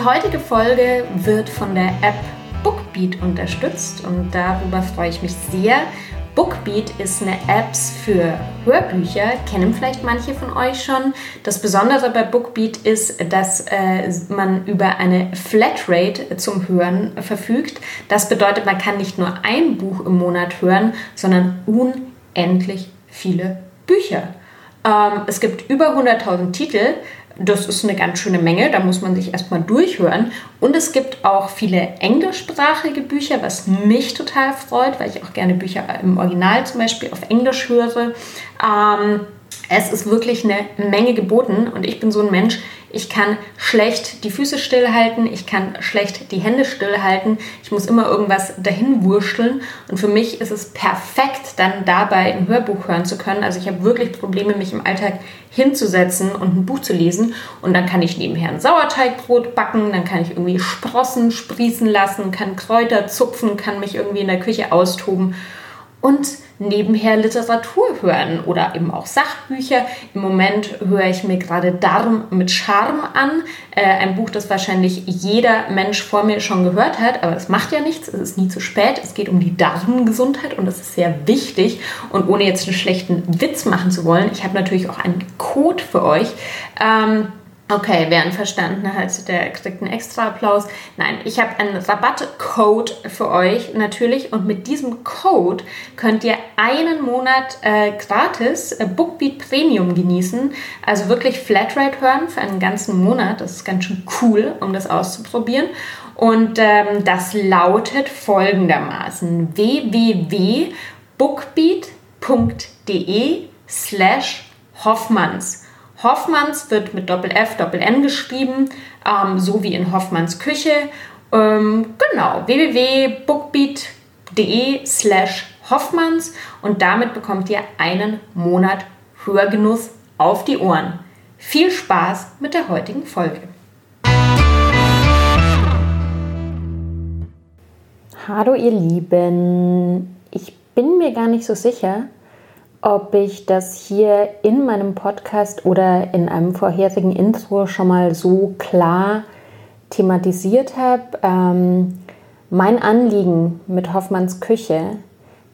Die heutige Folge wird von der App Bookbeat unterstützt und darüber freue ich mich sehr. Bookbeat ist eine App für Hörbücher, kennen vielleicht manche von euch schon. Das Besondere bei Bookbeat ist, dass äh, man über eine Flatrate zum Hören verfügt. Das bedeutet, man kann nicht nur ein Buch im Monat hören, sondern unendlich viele Bücher. Ähm, es gibt über 100.000 Titel. Das ist eine ganz schöne Menge, da muss man sich erstmal durchhören. Und es gibt auch viele englischsprachige Bücher, was mich total freut, weil ich auch gerne Bücher im Original zum Beispiel auf Englisch höre. Ähm, es ist wirklich eine Menge geboten und ich bin so ein Mensch, ich kann schlecht die Füße stillhalten, ich kann schlecht die Hände stillhalten, ich muss immer irgendwas dahin wurschteln und für mich ist es perfekt, dann dabei ein Hörbuch hören zu können. Also ich habe wirklich Probleme, mich im Alltag hinzusetzen und ein Buch zu lesen und dann kann ich nebenher ein Sauerteigbrot backen, dann kann ich irgendwie Sprossen sprießen lassen, kann Kräuter zupfen, kann mich irgendwie in der Küche austoben und nebenher Literatur hören oder eben auch Sachbücher. Im Moment höre ich mir gerade Darm mit Charme an. Äh, ein Buch, das wahrscheinlich jeder Mensch vor mir schon gehört hat, aber es macht ja nichts, es ist nie zu spät. Es geht um die Darmgesundheit und das ist sehr wichtig. Und ohne jetzt einen schlechten Witz machen zu wollen, ich habe natürlich auch einen Code für euch. Ähm, Okay, wer einen verstanden hat, der kriegt einen extra Applaus. Nein, ich habe einen Rabattcode für euch natürlich und mit diesem Code könnt ihr einen Monat äh, gratis äh, Bookbeat Premium genießen. Also wirklich Flatrate hören für einen ganzen Monat. Das ist ganz schön cool, um das auszuprobieren. Und ähm, das lautet folgendermaßen www.bookbeat.de slash Hoffmanns. Hoffmanns wird mit Doppel-F, Doppel-N geschrieben, ähm, so wie in Hoffmanns Küche. Ähm, genau, www.bookbeat.de slash Hoffmanns und damit bekommt ihr einen Monat Hörgenuss auf die Ohren. Viel Spaß mit der heutigen Folge. Hallo ihr Lieben, ich bin mir gar nicht so sicher, ob ich das hier in meinem Podcast oder in einem vorherigen Intro schon mal so klar thematisiert habe. Ähm, mein Anliegen mit Hoffmanns Küche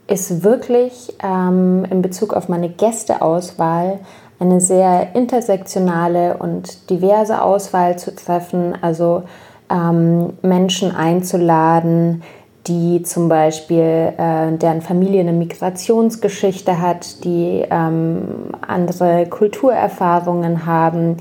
ist wirklich ähm, in Bezug auf meine Gästeauswahl eine sehr intersektionale und diverse Auswahl zu treffen, also ähm, Menschen einzuladen, die zum Beispiel, äh, deren Familie eine Migrationsgeschichte hat, die ähm, andere Kulturerfahrungen haben,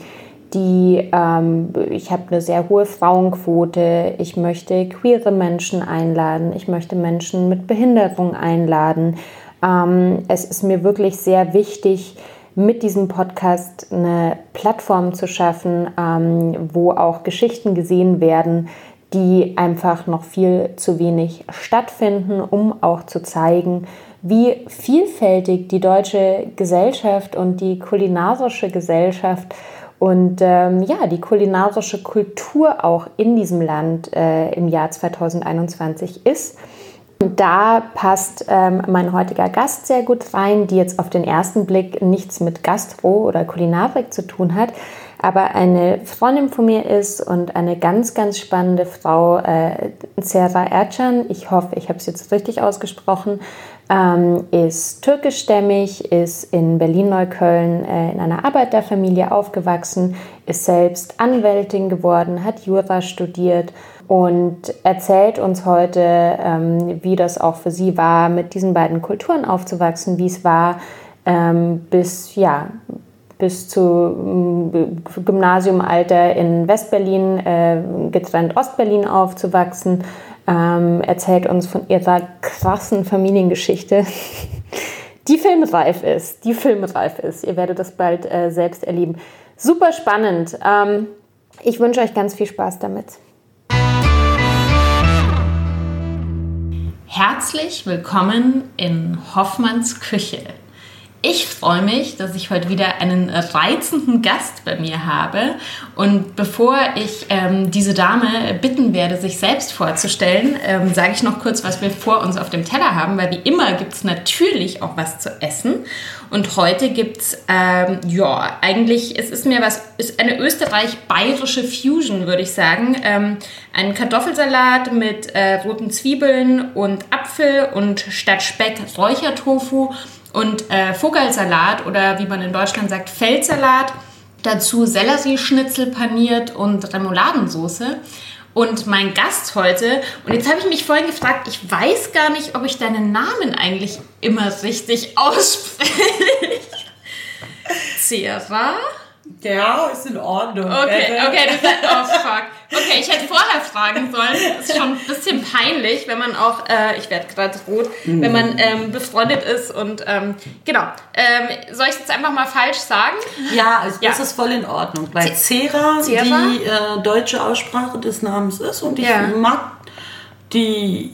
die, ähm, ich habe eine sehr hohe Frauenquote, ich möchte queere Menschen einladen, ich möchte Menschen mit Behinderung einladen. Ähm, es ist mir wirklich sehr wichtig, mit diesem Podcast eine Plattform zu schaffen, ähm, wo auch Geschichten gesehen werden, die einfach noch viel zu wenig stattfinden, um auch zu zeigen, wie vielfältig die deutsche Gesellschaft und die kulinarische Gesellschaft und ähm, ja, die kulinarische Kultur auch in diesem Land äh, im Jahr 2021 ist. Und da passt ähm, mein heutiger Gast sehr gut rein, die jetzt auf den ersten Blick nichts mit Gastro oder Kulinarik zu tun hat, aber eine Freundin von mir ist und eine ganz, ganz spannende Frau, äh, Serra Ercan, ich hoffe, ich habe es jetzt richtig ausgesprochen, ähm, ist türkischstämmig, ist in Berlin-Neukölln äh, in einer Arbeiterfamilie aufgewachsen, ist selbst Anwältin geworden, hat Jura studiert und erzählt uns heute, ähm, wie das auch für sie war, mit diesen beiden Kulturen aufzuwachsen, wie es war, ähm, bis ja, bis zu mm, Gymnasiumalter in Westberlin, äh, getrennt Ostberlin aufzuwachsen, ähm, erzählt uns von ihrer krassen Familiengeschichte, die filmreif ist. Die filmreif ist. Ihr werdet das bald äh, selbst erleben. Super spannend. Ähm, ich wünsche euch ganz viel Spaß damit. Herzlich willkommen in Hoffmanns Küche. Ich freue mich, dass ich heute wieder einen reizenden Gast bei mir habe. Und bevor ich ähm, diese Dame bitten werde, sich selbst vorzustellen, ähm, sage ich noch kurz, was wir vor uns auf dem Teller haben, weil wie immer gibt es natürlich auch was zu essen. Und heute gibt es, ähm, ja, eigentlich, es ist mir was, ist eine österreich-bayerische Fusion, würde ich sagen. Ähm, ein Kartoffelsalat mit äh, roten Zwiebeln und Apfel und statt Speck Räuchertofu und äh, Vogelsalat oder wie man in Deutschland sagt, Feldsalat. Dazu Sellerieschnitzel paniert und Remouladensoße. Und mein Gast heute, und jetzt habe ich mich vorhin gefragt, ich weiß gar nicht, ob ich deinen Namen eigentlich immer richtig ausspreche. Zera? Ja, ist in Ordnung. Okay, okay, das ist, oh fuck. Okay, ich hätte vorher fragen sollen. Das ist schon ein bisschen peinlich, wenn man auch, äh, ich werde gerade rot, mhm. wenn man ähm, befreundet ist und ähm, genau. Ähm, soll ich es jetzt einfach mal falsch sagen? Ja, also ja. das ist voll in Ordnung, weil Cera, Cera? die äh, deutsche Aussprache des Namens ist und ich ja. mag die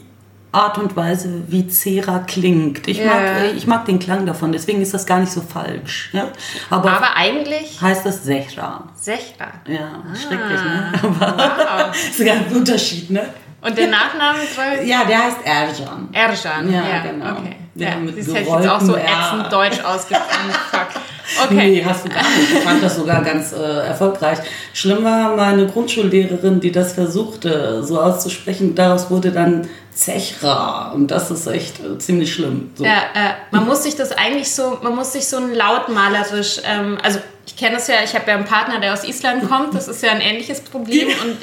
Art und Weise, wie Cera klingt. Ich, ja. mag, ich mag den Klang davon, deswegen ist das gar nicht so falsch. Ja? Aber, Aber eigentlich heißt das Sechra. Sechra. Ja, ah. schrecklich, ne? Aber wow. ist sogar ein Unterschied, ne? Und den Nachnamen? ja, der heißt Erjan. Erjan, ja, ja genau. Okay. Ja, ja, das hätte ich jetzt auch so ätzend deutsch ausgesprochen. Fuck. Okay. Nee, hast du gar nicht. Ich fand das sogar ganz äh, erfolgreich. Schlimm war meine Grundschullehrerin, die das versuchte so auszusprechen. Daraus wurde dann Zechra und das ist echt äh, ziemlich schlimm. So. Ja, äh, man muss sich das eigentlich so, man muss sich so ein lautmalerisch, ähm, also ich kenne es ja, ich habe ja einen Partner, der aus Island kommt, das ist ja ein ähnliches Problem und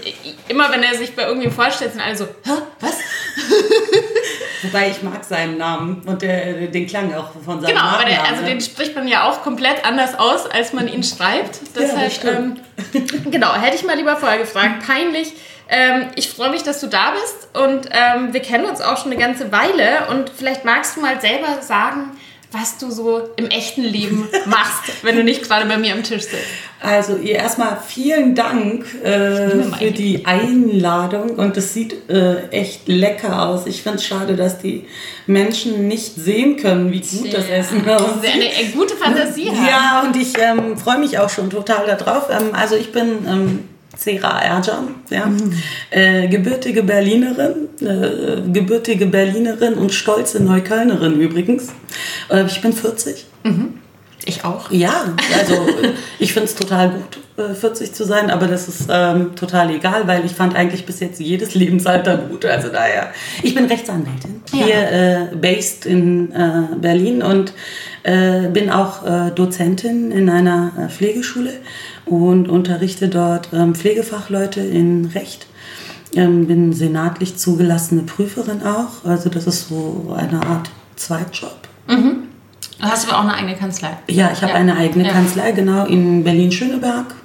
immer wenn er sich bei irgendwem vorstellt, sind alle so, Hä, was? Wobei ich mag seinen Namen und der, den Klang auch von seinem Genau, aber der, also den spricht man ja auch komplett anders aus, als man ihn schreibt. Deshalb, ja, ähm, genau, hätte ich mal lieber vorher gefragt. Peinlich. Ähm, ich freue mich, dass du da bist und ähm, wir kennen uns auch schon eine ganze Weile und vielleicht magst du mal selber sagen, was du so im echten Leben machst, wenn du nicht gerade bei mir am Tisch sitzt. Also ihr erstmal vielen Dank äh, für die Einladung und es sieht äh, echt lecker aus. Ich finde es schade, dass die Menschen nicht sehen können, wie gut das Essen aussieht. Sie eine, eine gute Fantasie haben. Ja, und ich ähm, freue mich auch schon total darauf. Ähm, also ich bin ähm, Sera Erjan, ja. Mhm. Äh, gebürtige Berlinerin, äh, gebürtige Berlinerin und stolze Neuköllnerin übrigens. Äh, ich bin 40. Mhm. Ich auch. Ja, also ich finde es total gut, 40 äh, zu sein, aber das ist ähm, total egal, weil ich fand eigentlich bis jetzt jedes Lebensalter gut. Also daher, ich bin Rechtsanwältin, ja. hier äh, based in äh, Berlin und äh, bin auch äh, Dozentin in einer äh, Pflegeschule und unterrichte dort ähm, Pflegefachleute in Recht. Ähm, bin senatlich zugelassene Prüferin auch. Also das ist so eine Art Zweitjob. Mhm. Hast du auch eine eigene Kanzlei? Ja, ich habe ja. eine eigene ja. Kanzlei, genau, in Berlin-Schöneberg.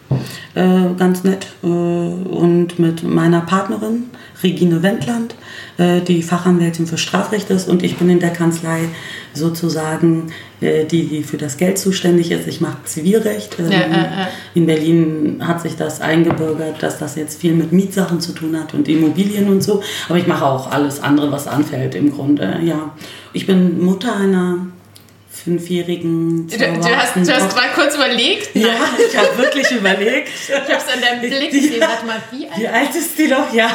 Äh, ganz nett. Äh, und mit meiner Partnerin, Regine Wendland, äh, die Fachanwältin für Strafrecht ist. Und ich bin in der Kanzlei sozusagen äh, die, die für das Geld zuständig ist. Ich mache Zivilrecht. Ähm, ja, in Berlin hat sich das eingebürgert, dass das jetzt viel mit Mietsachen zu tun hat und Immobilien und so. Aber ich mache auch alles andere, was anfällt im Grunde. Ja, ich bin Mutter einer fünfjährigen. Du, du hast, du hast mal kurz überlegt? Ja, ich habe wirklich überlegt. Ich habe es an deinem Blick gesehen. Ja. Warte mal, wie alt? Wie alt ist die doch? Ja.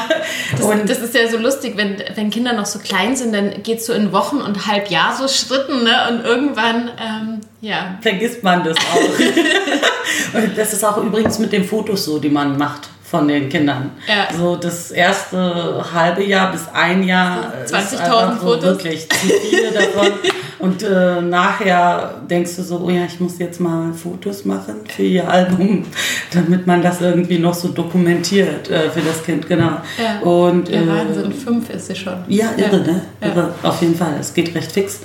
Das, und das ist ja so lustig, wenn, wenn Kinder noch so klein sind, dann geht es so in Wochen und Halbjahr so Schritten ne? und irgendwann, ähm, ja. Vergisst man das auch. und das ist auch übrigens mit den Fotos so, die man macht von den Kindern. Ja. So das erste halbe Jahr bis ein Jahr. 20.000 so Fotos. Wirklich zu viele davon. Und äh, nachher denkst du so, oh ja, ich muss jetzt mal Fotos machen für ihr Album, damit man das irgendwie noch so dokumentiert äh, für das Kind, genau. Ja, Und, ja Wahnsinn, äh, fünf ist sie schon. Ja, irre, ne? Irre, auf jeden Fall. Es geht recht fix.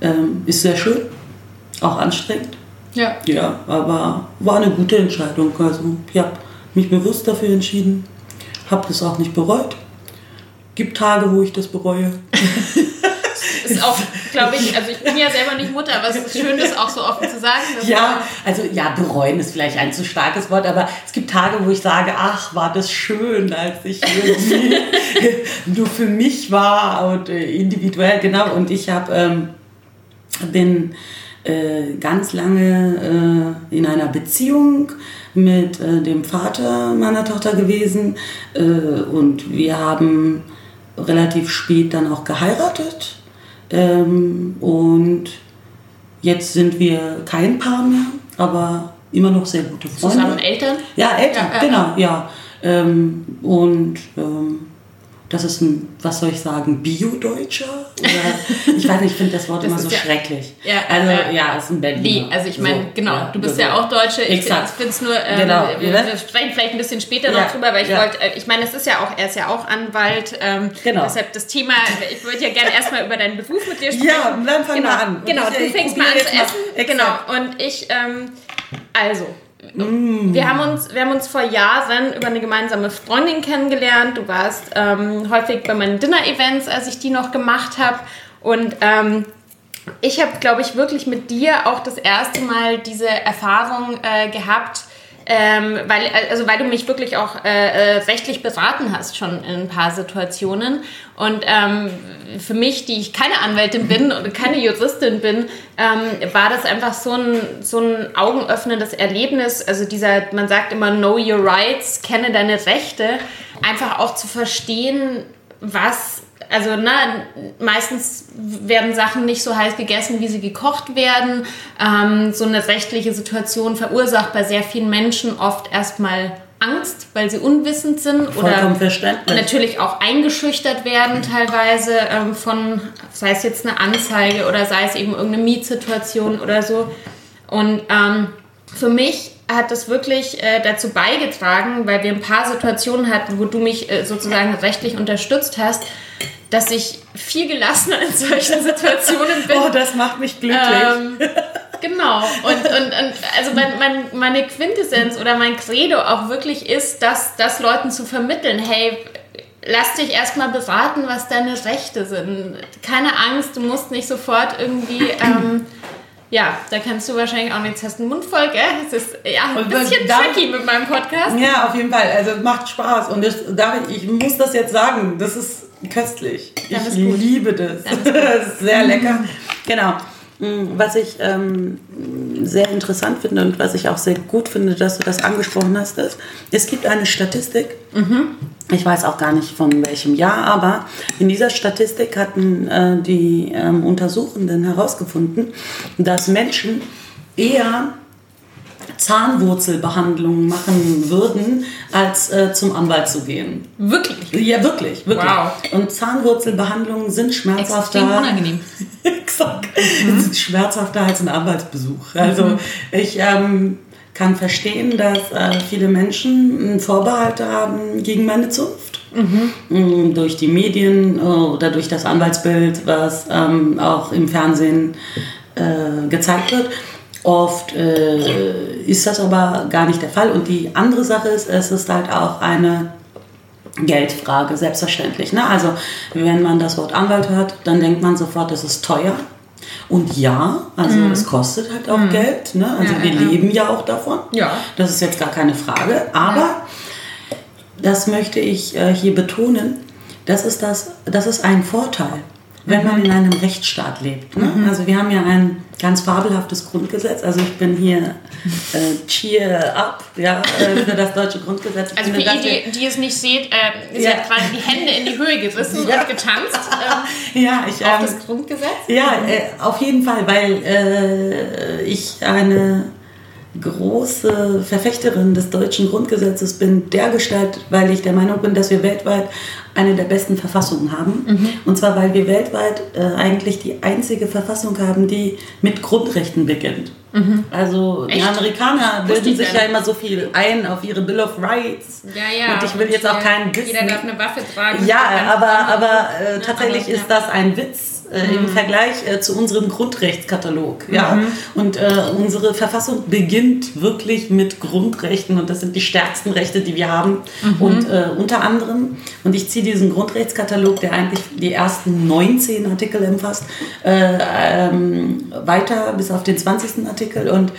Ähm, ist sehr schön, auch anstrengend. Ja. Ja, aber war eine gute Entscheidung. Also ich habe mich bewusst dafür entschieden, habe das auch nicht bereut. Gibt Tage, wo ich das bereue. ist auch, glaube ich, also ich bin ja selber nicht Mutter, aber es ist schön, das auch so offen zu sagen. Ja, also ja, bereuen ist vielleicht ein zu starkes Wort, aber es gibt Tage, wo ich sage, ach, war das schön, als ich irgendwie nur für mich war und äh, individuell, genau. Und ich habe ähm, bin äh, ganz lange äh, in einer Beziehung mit äh, dem Vater meiner Tochter gewesen äh, und wir haben relativ spät dann auch geheiratet ähm, und jetzt sind wir kein Paar mehr, aber immer noch sehr gute Freunde. Zusammen Eltern? Ja, Eltern, ja, genau, ja. Ähm, und ähm, das ist ein, was soll ich sagen, Bio-Deutscher? ich weiß nicht, ich finde das Wort das immer so ja, schrecklich. Ja, also, ja, es ist ein Berliner. Wie? Also, ich meine, so, genau, ja, du bist ja auch Deutsche. Ich finde es nur, ähm, genau. wir, wir, sprechen vielleicht ein bisschen später noch drüber, weil ich wollte, äh, ich meine, es ist ja auch, er ist ja auch Anwalt. Ähm, genau. Deshalb das Thema, ich würde ja gerne erstmal über deinen Beruf mit dir sprechen. Ja, dann fang genau, mal an. Genau, ich, du fängst mal an zu essen. Genau, und ich, ähm, also, Mm. Wir, haben uns, wir haben uns vor Jahren über eine gemeinsame Freundin kennengelernt. Du warst ähm, häufig bei meinen Dinner-Events, als ich die noch gemacht habe. Und ähm, ich habe, glaube ich, wirklich mit dir auch das erste Mal diese Erfahrung äh, gehabt, ähm, weil, also weil du mich wirklich auch äh, äh, rechtlich beraten hast schon in ein paar Situationen. Und ähm, für mich, die ich keine Anwältin bin oder keine Juristin bin, ähm, war das einfach so ein, so ein augenöffnendes Erlebnis. Also dieser, man sagt immer, know your rights, kenne deine Rechte. Einfach auch zu verstehen, was also na, meistens werden Sachen nicht so heiß gegessen, wie sie gekocht werden. Ähm, so eine rechtliche Situation verursacht bei sehr vielen Menschen oft erstmal Angst, weil sie unwissend sind Vollkommen oder natürlich auch eingeschüchtert werden teilweise ähm, von, sei es jetzt eine Anzeige oder sei es eben irgendeine Mietsituation oder so. Und ähm, für mich hat das wirklich äh, dazu beigetragen, weil wir ein paar Situationen hatten, wo du mich äh, sozusagen rechtlich unterstützt hast, dass ich viel gelassener in solchen Situationen bin. Oh, das macht mich glücklich. Ähm, genau. Und, und, und also mein, mein, meine Quintessenz oder mein Credo auch wirklich ist, dass das Leuten zu vermitteln, hey, lass dich erstmal beraten, was deine Rechte sind. Keine Angst, du musst nicht sofort irgendwie. Ähm, ja, da kannst du wahrscheinlich auch nichts hast einen Mund voll, gell? Es ist ja ein bisschen tricky mit meinem Podcast. Ja, auf jeden Fall. Also macht Spaß. Und ich, David, ich muss das jetzt sagen, das ist köstlich. ich liebe das. das ist sehr lecker. Genau. Mm, was ich ähm, sehr interessant finde und was ich auch sehr gut finde, dass du das angesprochen hast, ist, es gibt eine Statistik, mhm. ich weiß auch gar nicht von welchem Jahr, aber in dieser Statistik hatten äh, die ähm, Untersuchenden herausgefunden, dass Menschen eher Zahnwurzelbehandlungen machen würden, als äh, zum Anwalt zu gehen. Wirklich? Ja, wirklich, wirklich. Wow. Und Zahnwurzelbehandlungen sind schmerzhafter. Extrem unangenehm. Exakt. Mhm. Schmerzhafter als ein Anwaltsbesuch. Also mhm. ich ähm, kann verstehen, dass äh, viele Menschen Vorbehalte haben gegen meine Zunft. Mhm. Durch die Medien äh, oder durch das Anwaltsbild, was ähm, auch im Fernsehen äh, gezeigt wird. Oft äh, ist das aber gar nicht der Fall. Und die andere Sache ist, es ist halt auch eine Geldfrage, selbstverständlich. Ne? Also wenn man das Wort Anwalt hört, dann denkt man sofort, es ist teuer. Und ja, also mhm. es kostet halt auch mhm. Geld. Ne? Also ja, wir ja. leben ja auch davon. Ja. Das ist jetzt gar keine Frage. Aber ja. das möchte ich äh, hier betonen. Das ist, das, das ist ein Vorteil wenn man in einem Rechtsstaat lebt. Ne? Mhm. Also wir haben ja ein ganz fabelhaftes Grundgesetz. Also ich bin hier äh, cheer up ja, äh, für das deutsche Grundgesetz. Also für ihr, die, die es nicht seht, äh, sie ja. hat quasi die Hände in die Höhe gerissen ja. und getanzt ähm, ja, ich, auf ähm, das Grundgesetz. Ja, äh, auf jeden Fall, weil äh, ich eine große Verfechterin des deutschen Grundgesetzes bin, dergestalt, weil ich der Meinung bin, dass wir weltweit eine der besten Verfassungen haben. Mhm. Und zwar, weil wir weltweit äh, eigentlich die einzige Verfassung haben, die mit Grundrechten beginnt. Mhm. Also Echt? die Amerikaner bilden sich ja immer so viel ein auf ihre Bill of Rights. Ja, ja. Und ich will jetzt auch keinen Witz. Jeder darf eine Waffe tragen. Ja, aber, aber äh, tatsächlich aber, ja. ist das ein Witz äh, mhm. im Vergleich äh, zu unserem Grundrechtskatalog. Ja? Mhm. Und äh, unsere Verfassung beginnt wirklich mit Grundrechten und das sind die stärksten Rechte, die wir haben. Mhm. Und äh, unter anderem, und ich ziehe diesen Grundrechtskatalog, der eigentlich die ersten 19 Artikel umfasst, äh, ähm, weiter bis auf den 20. Artikel und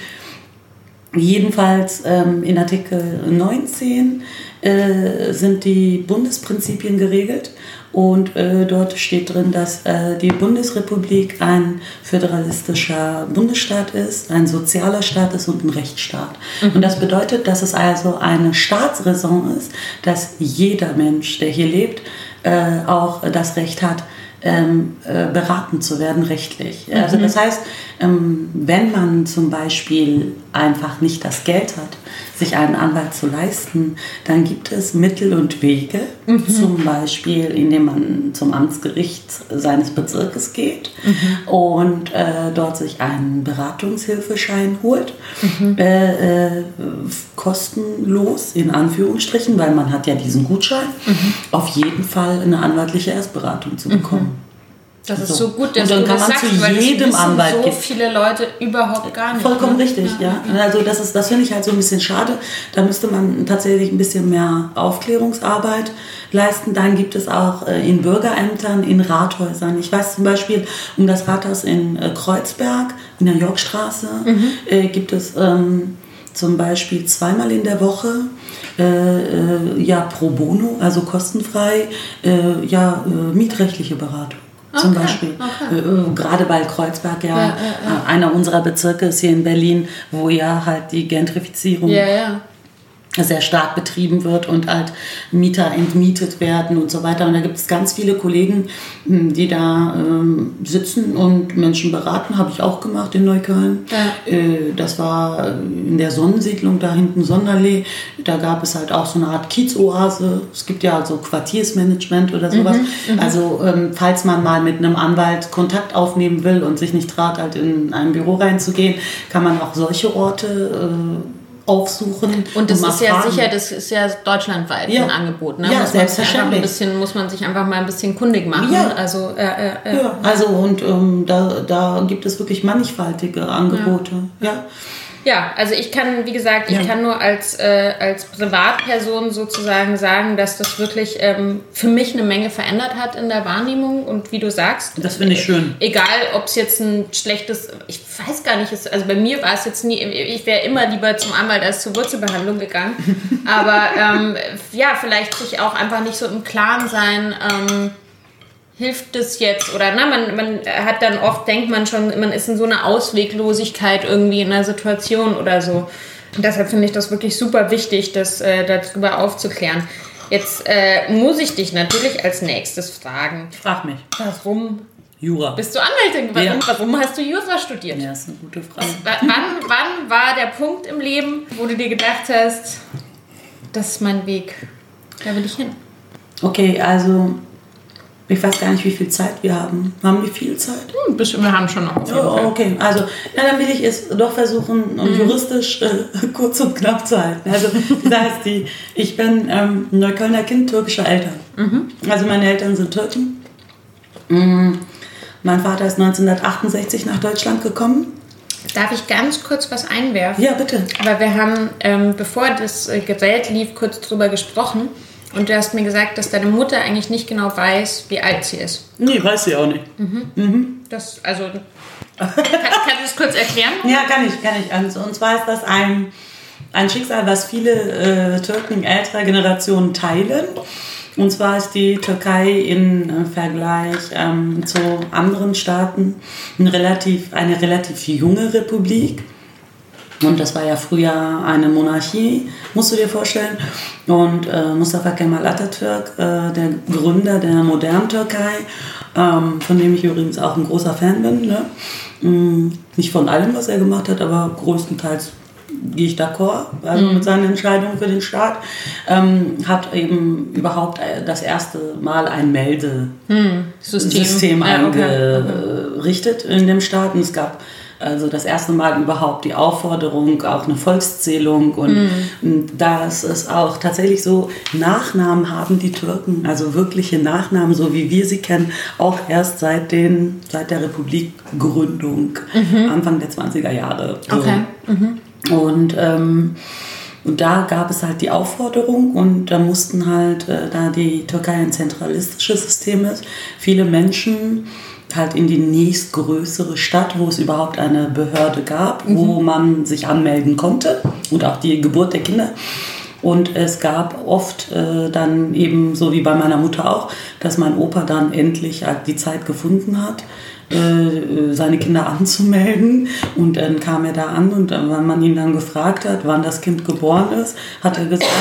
Jedenfalls ähm, in Artikel 19 äh, sind die Bundesprinzipien geregelt und äh, dort steht drin, dass äh, die Bundesrepublik ein föderalistischer Bundesstaat ist, ein sozialer Staat ist und ein Rechtsstaat. Mhm. Und das bedeutet, dass es also eine Staatsräson ist, dass jeder Mensch, der hier lebt, äh, auch das Recht hat, ähm, äh, beraten zu werden rechtlich. Mhm. Also das heißt, ähm, wenn man zum Beispiel einfach nicht das Geld hat, sich einen Anwalt zu leisten, dann gibt es Mittel und Wege, mhm. zum Beispiel indem man zum Amtsgericht seines Bezirkes geht mhm. und äh, dort sich einen Beratungshilfeschein holt, mhm. äh, äh, kostenlos in Anführungsstrichen, weil man hat ja diesen Gutschein, mhm. auf jeden Fall eine anwaltliche Erstberatung zu bekommen. Das ist so, so gut, dass und dann du kann man sagst, zu jedem Anwalt so gibt. viele Leute überhaupt gar nicht. Vollkommen ne? richtig, ja. Also das ist, das finde ich halt so ein bisschen schade. Da müsste man tatsächlich ein bisschen mehr Aufklärungsarbeit leisten. Dann gibt es auch äh, in Bürgerämtern, in Rathäusern. Ich weiß zum Beispiel um das Rathaus in äh, Kreuzberg, in der Yorkstraße, Mhm. äh, gibt es ähm, zum Beispiel zweimal in der Woche äh, äh, ja pro bono, also kostenfrei, äh, ja äh, mietrechtliche Beratung. Zum Okay, Beispiel. okay. Äh, äh, gerade weil Kreuzberg ja, Ja, ja, ja. äh, einer unserer Bezirke ist hier in Berlin, wo ja halt die Gentrifizierung. Sehr stark betrieben wird und halt Mieter entmietet werden und so weiter. Und da gibt es ganz viele Kollegen, mh, die da ähm, sitzen und Menschen beraten. Habe ich auch gemacht in Neukölln. Ja. Äh, das war in der Sonnensiedlung da hinten Sonderlee. Da gab es halt auch so eine Art Kiezoase. Es gibt ja so Quartiersmanagement oder sowas. also ähm, falls man mal mit einem Anwalt Kontakt aufnehmen will und sich nicht traut, halt in ein Büro reinzugehen, kann man auch solche Orte äh, aufsuchen. Und das mal ist ja fragen. sicher, das ist ja deutschlandweit Ja. ein Angebot. Ne? Ja, muss selbstverständlich. ein bisschen, muss man sich einfach mal ein bisschen kundig machen. Ja. Also, äh, äh, äh. Ja, also und ähm, da, da gibt es wirklich mannigfaltige Angebote. Ja. Ja, also ich kann, wie gesagt, ich Ja. kann nur als, äh, als Privatperson sozusagen sagen, dass das wirklich ähm, für mich eine Menge verändert hat in der Wahrnehmung und wie du sagst. Das finde ich schön. Egal, ob es jetzt ein schlechtes, ich weiß gar nicht, also bei mir war es jetzt nie, ich wäre immer lieber zum Anwalt als zur Wurzelbehandlung gegangen. Aber ähm, ja, vielleicht sich auch einfach nicht so im Klaren sein, ähm, hilft das jetzt? Oder na, man, man hat dann oft, denkt man schon, man ist in so einer Ausweglosigkeit irgendwie in einer Situation oder so. Und deshalb finde ich das wirklich super wichtig, das äh, darüber aufzuklären. Jetzt äh, muss ich dich natürlich als nächstes fragen, Frag mich. warum Jura. bist du Anwältin? Warum, Ja. warum hast du Jura studiert? ja, ist eine gute Frage. Wa- Wann, wann war der Punkt im Leben, wo du dir gedacht hast, das ist mein Weg, da will ich hin? Okay, also ich weiß gar nicht, wie viel Zeit wir haben. Haben wir viel Zeit? Hm, bisschen- wir haben schon noch. Oh, okay, also ja, dann will ich es doch versuchen, um juristisch äh, kurz und knapp zu halten. Also das heißt, die, ich bin ähm, Neuköllner Kind türkischer Eltern. Also meine Eltern sind Türken. Mm, Mein Vater ist 1968 nach Deutschland gekommen. Darf ich ganz kurz was einwerfen? Ja, bitte. Aber wir haben, ähm, bevor das äh, Gerät lief, kurz drüber gesprochen. Und du hast mir gesagt, dass deine Mutter eigentlich nicht genau weiß, wie alt sie ist. Nee, weiß sie auch nicht. Das, also, kann, kannst du das kurz erklären? Ja, kann ich, kann ich. Also, und zwar ist das ein, ein Schicksal, was viele äh, Türken älterer Generationen teilen. Und zwar ist die Türkei im äh, Vergleich ähm, zu anderen Staaten ein relativ, eine relativ junge Republik. Und das war ja früher eine Monarchie, musst du dir vorstellen. Und äh, Mustafa Kemal Atatürk, äh, der Gründer der modernen Türkei, ähm, von dem ich übrigens auch ein großer Fan bin. Ne? Mm, nicht von allem, was er gemacht hat, aber größtenteils gehe ich d'accord also mit seinen Entscheidungen für den Staat, ähm, hat eben überhaupt äh, das erste Mal ein Meldesystem System. System Ja, okay. eingerichtet in dem Staat. Und es gab also das erste Mal überhaupt die Aufforderung, auch eine Volkszählung und mhm. dass es auch tatsächlich so Nachnamen haben die Türken, also wirkliche Nachnamen, so wie wir sie kennen, auch erst seit, den, seit der Republikgründung, mhm. Anfang der 20er Jahre. So. Okay. Mhm. Und ähm, und da gab es halt die Aufforderung und da mussten halt, äh, da die Türkei ein zentralistisches System ist, viele Menschen halt in die nächstgrößere Stadt, wo es überhaupt eine Behörde gab, mhm. wo man sich anmelden konnte und auch die Geburt der Kinder. Und es gab oft äh, dann eben, so wie bei meiner Mutter auch, dass mein Opa dann endlich halt die Zeit gefunden hat, äh, seine Kinder anzumelden. Und dann kam er da an und wenn man ihn dann gefragt hat, wann das Kind geboren ist, hat er gesagt,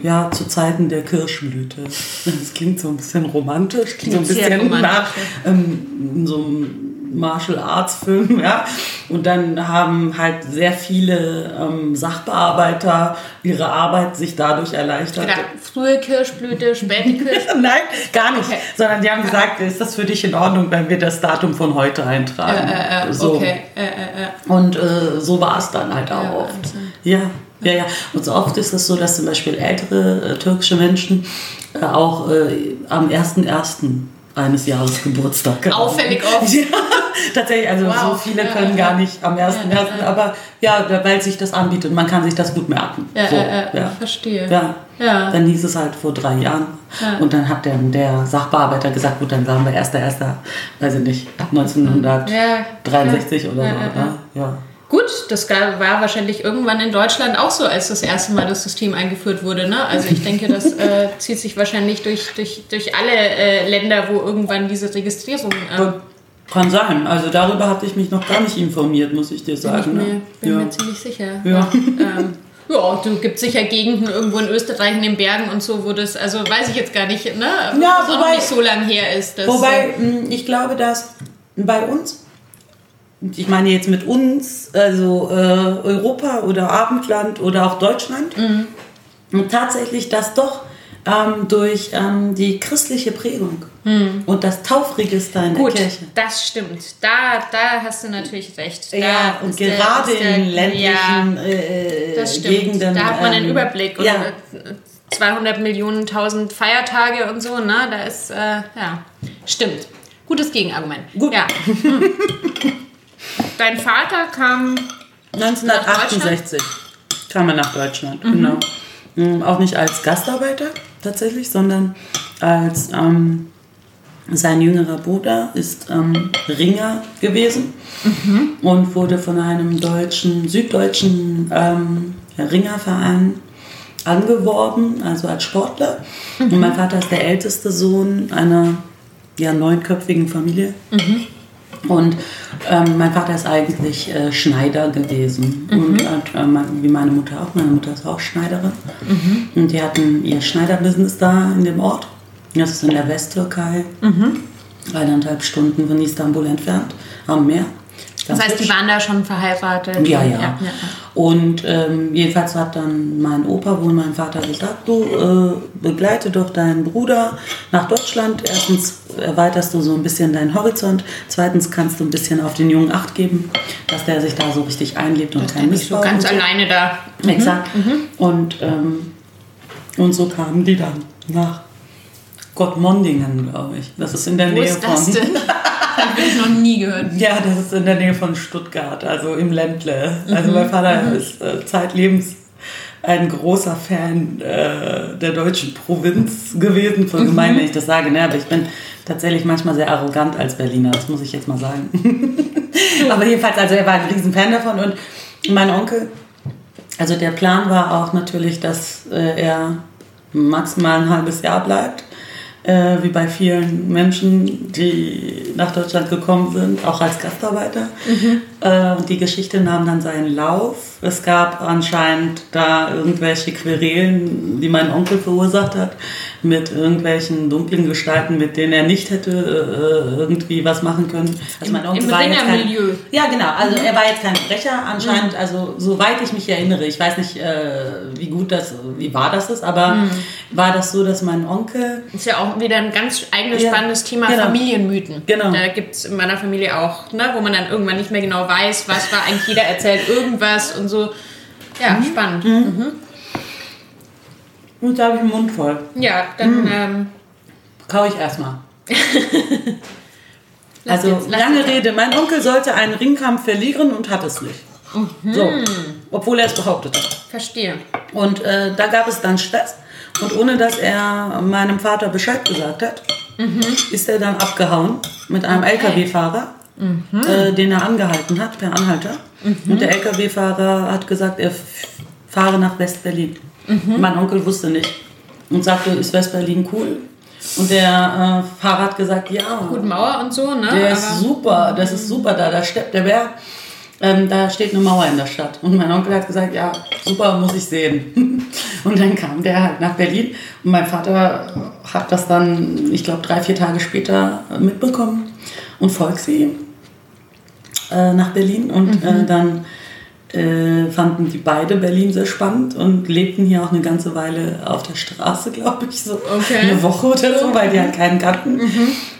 ja, zu Zeiten der Kirschblüte. Das klingt so ein bisschen romantisch, klingt so ein bisschen nach ähm, so einem Martial Arts Film, ja. Und dann haben halt sehr viele ähm, Sachbearbeiter ihre Arbeit sich dadurch erleichtert. Genau. Frühe Kirschblüte, späte Kirschblüte? Nein, gar nicht. Okay. Sondern die haben gesagt, ist das für dich in Ordnung, wenn wir das Datum von heute eintragen? Äh, äh, so. Okay. Äh. Und so war es dann halt auch. Ja, ja, ja. Und so oft ist es so, dass zum Beispiel ältere türkische Menschen auch am 1.1 eines Jahres Geburtstag haben. Auffällig oft. Ja, tatsächlich, also wow. so viele können ja, gar nicht am ersten, ja, ersten, aber ja, weil sich das anbietet, man kann sich das gut merken. Ja, so, ja. verstehe. Ja. ja. Dann hieß es halt vor drei Jahren und dann hat der, der Sachbearbeiter gesagt, gut, dann sagen wir erster, erster, weiß ich nicht, 1963 oder so. ja. Gut, das war wahrscheinlich irgendwann in Deutschland auch so, als das erste Mal das System eingeführt wurde. Ne? Also ich denke, das äh, zieht sich wahrscheinlich durch, durch, durch alle äh, Länder, wo irgendwann diese Registrierung... Äh, kann sein. Also darüber hatte ich mich noch gar nicht informiert, muss ich dir sagen. Bin, ich mir, bin ja. mir ziemlich sicher. Ja. Ähm, ja, du gibt sicher Gegenden irgendwo in Österreich in den Bergen und so, wo das, also weiß ich jetzt gar nicht, ne? Ja, wobei, auch nicht so lang her ist. Dass, wobei, hm, ich glaube, dass bei uns ich meine jetzt mit uns, also äh, Europa oder Abendland oder auch Deutschland, mhm. und tatsächlich das doch ähm, durch ähm, die christliche Prägung mhm. und das Taufregister in Gut, der Kirche. das stimmt. Da, da hast du natürlich recht. Da ja, und gerade der, in ländlichen ja, äh, Gegenden. Da hat man einen ähm, Überblick. Ja. 200 Millionen, 1000 Feiertage und so, ne? Da ist, äh, ja, stimmt. Gutes Gegenargument. Gut. Ja. Dein Vater kam 1968 kam er nach Deutschland, mhm. genau. Mhm, auch nicht als Gastarbeiter tatsächlich, sondern als ähm, sein jüngerer Bruder ist ähm, Ringer gewesen mhm. und wurde von einem deutschen, süddeutschen ähm, Ringerverein angeworben, also als Sportler. Mhm. Und mein Vater ist der älteste Sohn einer ja, neunköpfigen Familie. Mhm. Und ähm, mein Vater ist eigentlich äh, Schneider gewesen. Mhm. Und äh, wie meine Mutter auch. Meine Mutter ist auch Schneiderin. Mhm. Und die hatten ihr Schneiderbusiness da in dem Ort. Das ist in der Westtürkei. Mhm. Eineinhalb Stunden von Istanbul entfernt, am Meer. Das heißt, die waren da schon verheiratet? Ja, ja. ja, ja. Und ähm, jedenfalls hat dann mein Opa, wohl mein Vater, gesagt, du äh, begleite doch deinen Bruder nach Deutschland. Erstens erweiterst du so ein bisschen deinen Horizont. Zweitens kannst du ein bisschen auf den Jungen Acht geben, dass der sich da so richtig einlebt und kein Missbrauch. so ganz so. alleine da. Exakt. Mhm. Und, ähm, und so kamen die dann nach Gottmondingen, glaube ich. Das ist in der Wo Nähe ist das von. Denn? Habe ich noch nie gehört. Ja, das ist in der Nähe von Stuttgart, also im Ländle. Also mhm. mein Vater mhm. ist äh, zeitlebens ein großer Fan äh, der deutschen Provinz gewesen. Voll gemein, mhm. wenn ich das sage, ne? aber ich bin tatsächlich manchmal sehr arrogant als Berliner, das muss ich jetzt mal sagen. aber jedenfalls, also er war ein riesen Fan davon und mein Onkel, also der Plan war auch natürlich, dass äh, er maximal ein halbes Jahr bleibt äh, wie bei vielen Menschen, die nach Deutschland gekommen sind, auch als Gastarbeiter. Mhm. Äh, und die Geschichte nahm dann seinen Lauf. Es gab anscheinend da irgendwelche Querelen, die mein Onkel verursacht hat, mit irgendwelchen dunklen Gestalten, mit denen er nicht hätte äh, irgendwie was machen können. Also mein Onkel Im war jetzt kein. Ja, genau. Also er war jetzt kein Brecher anscheinend. Also soweit ich mich erinnere, ich weiß nicht, äh, wie gut das, wie wahr das ist, aber war das so, dass mein Onkel Ist ja auch wieder ein ganz eigenes Ja, spannendes Thema genau. Familienmythen. Genau. Da gibt es in meiner Familie auch, ne, wo man dann irgendwann nicht mehr genau weiß, was war eigentlich, jeder erzählt irgendwas und so. Ja, Mhm. spannend. Jetzt habe ich den Mund voll. Ja, dann ähm, Kau ich erstmal. Also, jetzt- lange Rede. Mein Onkel sollte einen Ringkampf verlieren und hat es nicht. So. Obwohl er es behauptet hat. Verstehe. Und äh, da gab es dann Stress. Und ohne dass er meinem Vater Bescheid gesagt hat, ist er dann abgehauen mit einem LKW-Fahrer, äh, den er angehalten hat, per Anhalter. Und der LKW-Fahrer hat gesagt, er fahre nach West-Berlin. Mein Onkel wusste nicht und sagte, ist West-Berlin cool? Und der äh, Fahrer hat gesagt, ja. Gut, Mauer und so, ne? Der ist Aber- super, das ist super da, da steppt der Berg. Ähm, da steht eine Mauer in der Stadt. Und mein Onkel hat gesagt, ja, super, muss ich sehen. Und dann kam der halt nach Berlin. Und mein Vater hat das dann, ich glaube, drei, vier Tage später mitbekommen und folgte ihm äh, nach Berlin. Und äh, dann äh, fanden die beide Berlin sehr spannend und lebten hier auch eine ganze Weile auf der Straße, glaube ich, so Okay. eine Woche oder so, weil die halt keinen kannten.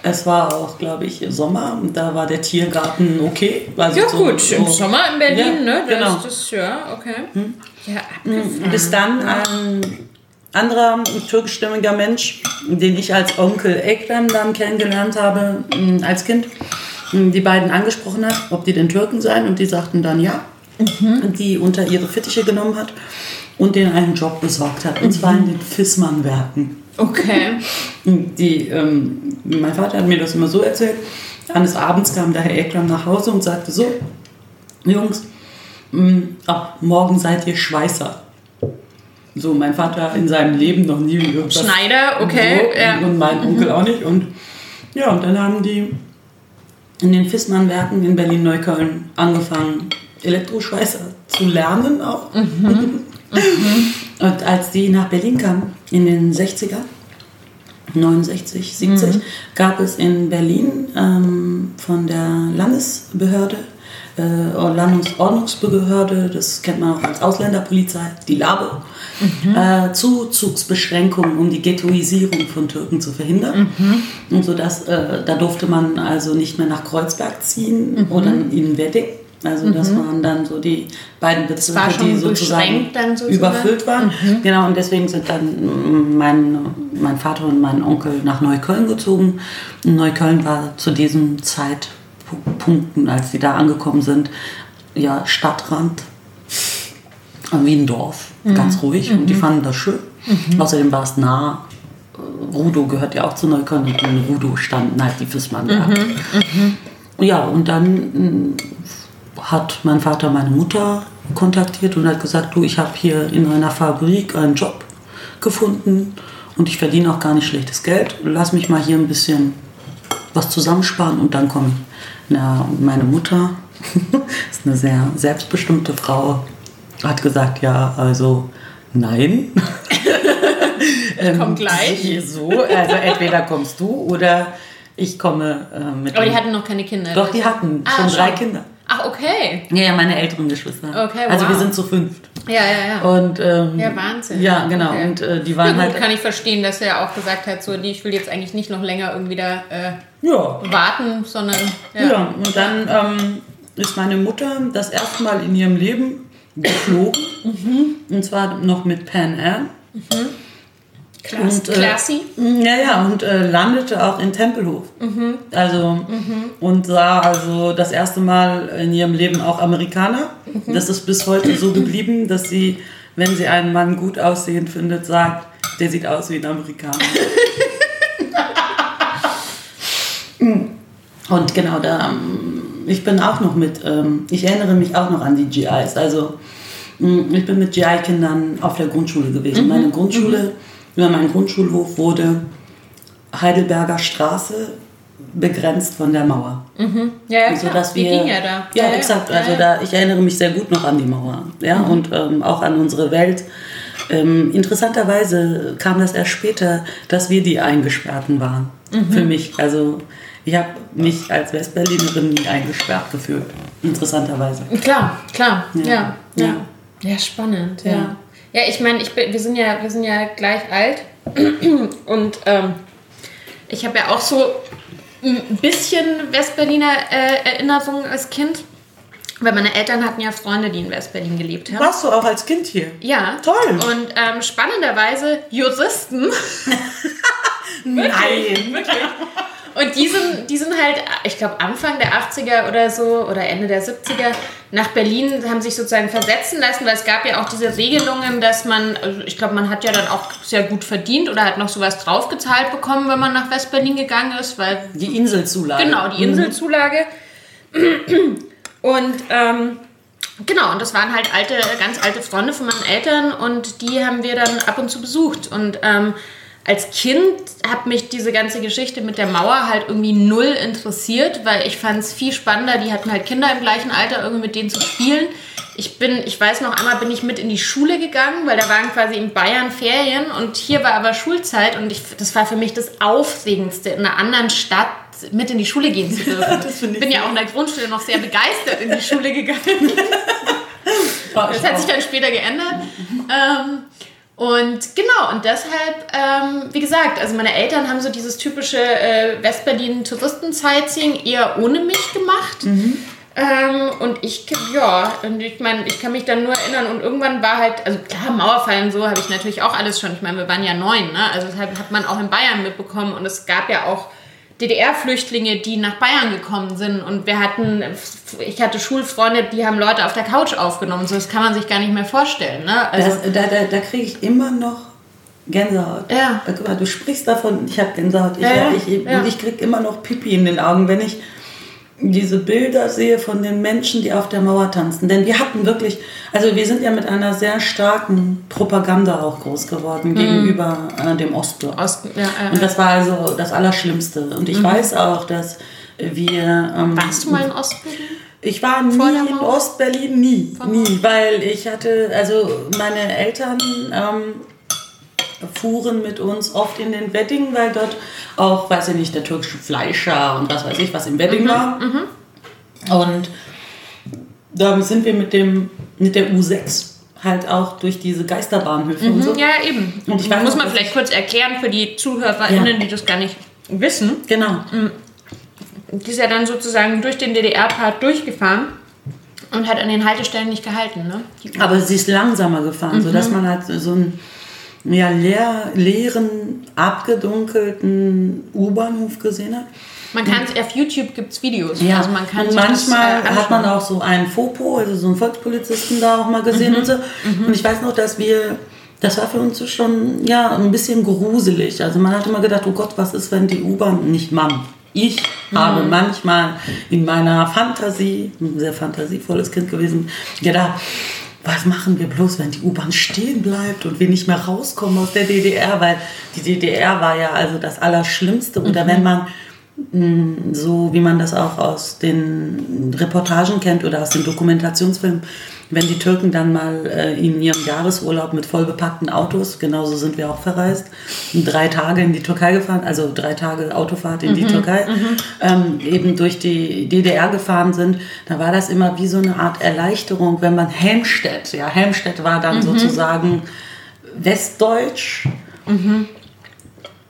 Es war auch, glaube ich, Sommer und da war der Tiergarten okay. Also Ja, so- gut, im so- Sommer in Berlin, Ja, ne? Da genau. ist das, ja, okay. Ja, abgefahren. Bis dann ein anderer türkischstämmiger Mensch, den ich als Onkel Ekrem dann kennengelernt habe mh, als Kind, mh, die beiden angesprochen hat, ob die denn Türken seien und die sagten dann ja. Und die unter ihre Fittiche genommen hat und denen einen Job besorgt hat, und zwar in den Fissmann-Werken. Okay. Die, ähm, mein Vater hat mir das immer so erzählt. Eines Abends kam der Herr Ekrem nach Hause und sagte so, Jungs, mh, ab morgen seid ihr Schweißer. So, mein Vater in seinem Leben noch nie irgendwas. Schneider, okay, So, ja. Und mein Onkel auch nicht. Und ja, und dann haben die in den Fissmann-Werken in Berlin-Neukölln angefangen, Elektroschweißer zu lernen auch. Und als die nach Berlin kamen, in den 60er, 69, 70, gab es in Berlin ähm, von der Landesbehörde, äh, Landesordnungsbehörde, das kennt man auch als Ausländerpolizei, die LABO, äh, Zuzugsbeschränkungen, um die Ghettoisierung von Türken zu verhindern. Und so dass, äh, da durfte man also nicht mehr nach Kreuzberg ziehen oder in Wedding. Also das waren dann so die beiden Bezirke, war die sozusagen sozusagen? überfüllt waren. Genau, und deswegen sind dann mm, mein, mein Vater und mein Onkel nach Neukölln gezogen. Neukölln war zu diesen Zeitpunkten, als sie da angekommen sind, ja Stadtrand, wie ein Dorf, ganz ruhig. Und die fanden das schön. Außerdem war es nah. Rudo gehört ja auch zu Neukölln und in Rudo standen halt die Fissmann. Ja, und dann mm, hat mein Vater meine Mutter kontaktiert und hat gesagt, du, ich habe hier in einer Fabrik einen Job gefunden und ich verdiene auch gar nicht schlechtes Geld. Lass mich mal hier ein bisschen was zusammensparen und dann komme ich. Na, meine Mutter ist eine sehr selbstbestimmte Frau, hat gesagt, ja, also nein. Ähm, Komm gleich. So, also entweder kommst du oder ich komme äh, mit. Aber die hatten noch keine Kinder. Doch, die hatten Ah, schon drei schon. Kinder. Ach, okay. Ja, ja, meine älteren Geschwister. Okay, Also wow. wir sind zu fünft. Ja, ja, ja. Und, ähm, Ja, Wahnsinn. Ja, genau. Okay. Und äh, die waren gut, halt. kann ich verstehen, dass er auch gesagt hat, so, nee, ich will jetzt eigentlich nicht noch länger irgendwie da äh, Ja. warten, sondern ja. ja. Und dann ähm, ist meine Mutter das erste Mal in ihrem Leben geflogen. Mhm. Und zwar noch mit Pan Am. Klass, Und, äh, Classy. Ja, ja, und äh, landete auch in Tempelhof. Also, und sah also das erste Mal in ihrem Leben auch Amerikaner. Das ist bis heute so geblieben, dass sie, wenn sie einen Mann gut aussehend findet, sagt, der sieht aus wie ein Amerikaner. und genau, da, ähm, ich bin auch noch mit, ähm, ich erinnere mich auch noch an die GIs. Also, mh, ich bin mit GI-Kindern auf der Grundschule gewesen. Meine Grundschule, über meinen Grundschulhof wurde Heidelberger Straße begrenzt von der Mauer. Ja, ja, So dass die wir, ging ja da. Ja, exakt. ja, Also ja. da, ich erinnere mich sehr gut noch an die Mauer. Ja, und ähm, auch an unsere Welt Ähm, interessanterweise kam das erst später, dass wir die Eingesperrten waren. Mhm. Für mich. Also ich habe mich als Westberlinerin nie eingesperrt gefühlt. Interessanterweise. Klar, klar, ja. Ja, Ja. ja. ja spannend, ja. Ja. Ich meine, ich bin, wir, sind ja, wir sind ja gleich alt und ähm, ich habe ja auch so ein bisschen Westberliner äh, Erinnerungen als Kind, weil meine Eltern hatten ja Freunde, die in Westberlin gelebt haben. Warst du auch als Kind hier? Ja. Toll. Und ähm, spannenderweise Juristen. Nein. Wirklich. Und die sind, die sind halt, ich glaube, Anfang der 80er oder so oder Ende der 70er nach Berlin, haben sich sozusagen versetzen lassen, weil es gab ja auch diese Regelungen, dass man, also ich glaube, man hat ja dann auch sehr gut verdient oder hat noch sowas draufgezahlt bekommen, wenn man nach West-Berlin gegangen ist, weil Die Inselzulage. Genau, die Inselzulage. Und ähm, genau, und das waren halt alte, ganz alte Freunde von meinen Eltern und die haben wir dann ab und zu besucht. Und ähm, als Kind hat mich diese ganze Geschichte mit der Mauer halt irgendwie null interessiert, weil ich fand es viel spannender. Die hatten halt Kinder im gleichen Alter, irgendwie mit denen zu spielen. Ich bin, ich weiß noch einmal bin ich mit in die Schule gegangen, weil da waren quasi in Bayern Ferien und hier war aber Schulzeit und ich, das war für mich das Aufregendste, in einer anderen Stadt mit in die Schule gehen zu dürfen. Das ich bin ja auch in der Grundschule noch sehr begeistert in die Schule gegangen. Das hat sich dann später geändert. Ähm, und genau, und deshalb, ähm, wie gesagt, also meine Eltern haben so dieses typische äh, Westberlin-Touristen-Sightseeing eher ohne mich gemacht. Ähm, und ich, ja, und ich meine, ich kann mich dann nur erinnern und irgendwann war halt, also klar, Mauerfall und so habe ich natürlich auch alles schon. Ich meine, wir waren ja neun, ne? Also das hat, hat man auch in Bayern mitbekommen und es gab ja auch DDR-Flüchtlinge, die nach Bayern gekommen sind und wir hatten, ich hatte Schulfreunde, die haben Leute auf der Couch aufgenommen. So, das kann man sich gar nicht mehr vorstellen, ne? Also, Das, da da, da kriege ich immer noch Gänsehaut. Ja. Du sprichst davon, ich habe Gänsehaut. Ich, Ja, ich, ja. ich kriege immer noch Pipi in den Augen, wenn ich diese Bilder sehe von den Menschen, die auf der Mauer tanzen. Denn wir hatten wirklich, also wir sind ja mit einer sehr starken Propaganda auch groß geworden gegenüber äh, dem Ostblock. Osten, ja, ja, Und das war also das Allerschlimmste. Und ich weiß auch, dass wir... Ähm, Warst du mal in Ostberlin? ich war nie in? Ostberlin, nie, nie, weil ich hatte, also meine Eltern ähm, fuhren mit uns oft in den Wedding, weil dort auch, weiß ich nicht, der türkische Fleischer und was weiß ich, was im Mhm, Wedding war. Und da sind wir mit dem mit der U6 halt auch durch diese Geisterbahnhöfe und so. Mhm, Ja, eben. Und ich weiß muss man vielleicht kurz erklären für die ZuhörerInnen, Ja. die das gar nicht wissen. Genau. Die ist ja dann sozusagen durch den DDR-Part durchgefahren und hat an den Haltestellen nicht gehalten. Ne? Aber sie ist langsamer gefahren, sodass Mhm. man halt so einen ja, leer, leeren, abgedunkelten U-Bahnhof gesehen hat. man kann es auf YouTube gibt es Videos. Ja, Also man kann und sich das, manchmal äh, hat man auch so einen Fopo, also so einen Volkspolizisten da auch mal gesehen Mhm. und so. Und ich weiß noch, dass wir, das war für uns schon ja ein bisschen gruselig. Also man hat immer gedacht, oh Gott, was ist, wenn die U-Bahn, nicht Mann, ich Mhm. habe manchmal in meiner Fantasie, ein sehr fantasievolles Kind gewesen, gedacht, was machen wir bloß, wenn die U-Bahn stehen bleibt und wir nicht mehr rauskommen aus der DDR, weil die DDR war ja also das Allerschlimmste. Oder wenn man so wie man das auch aus den Reportagen kennt oder aus den Dokumentationsfilmen, wenn die Türken dann mal äh, in ihrem Jahresurlaub mit vollbepackten Autos, genauso sind wir auch verreist, drei Tage in die Türkei gefahren, also drei Tage Autofahrt in die Türkei, ähm, eben durch die DDR gefahren sind, da war das immer wie so eine Art Erleichterung, wenn man Helmstedt, ja, Helmstedt war dann sozusagen Westdeutsch.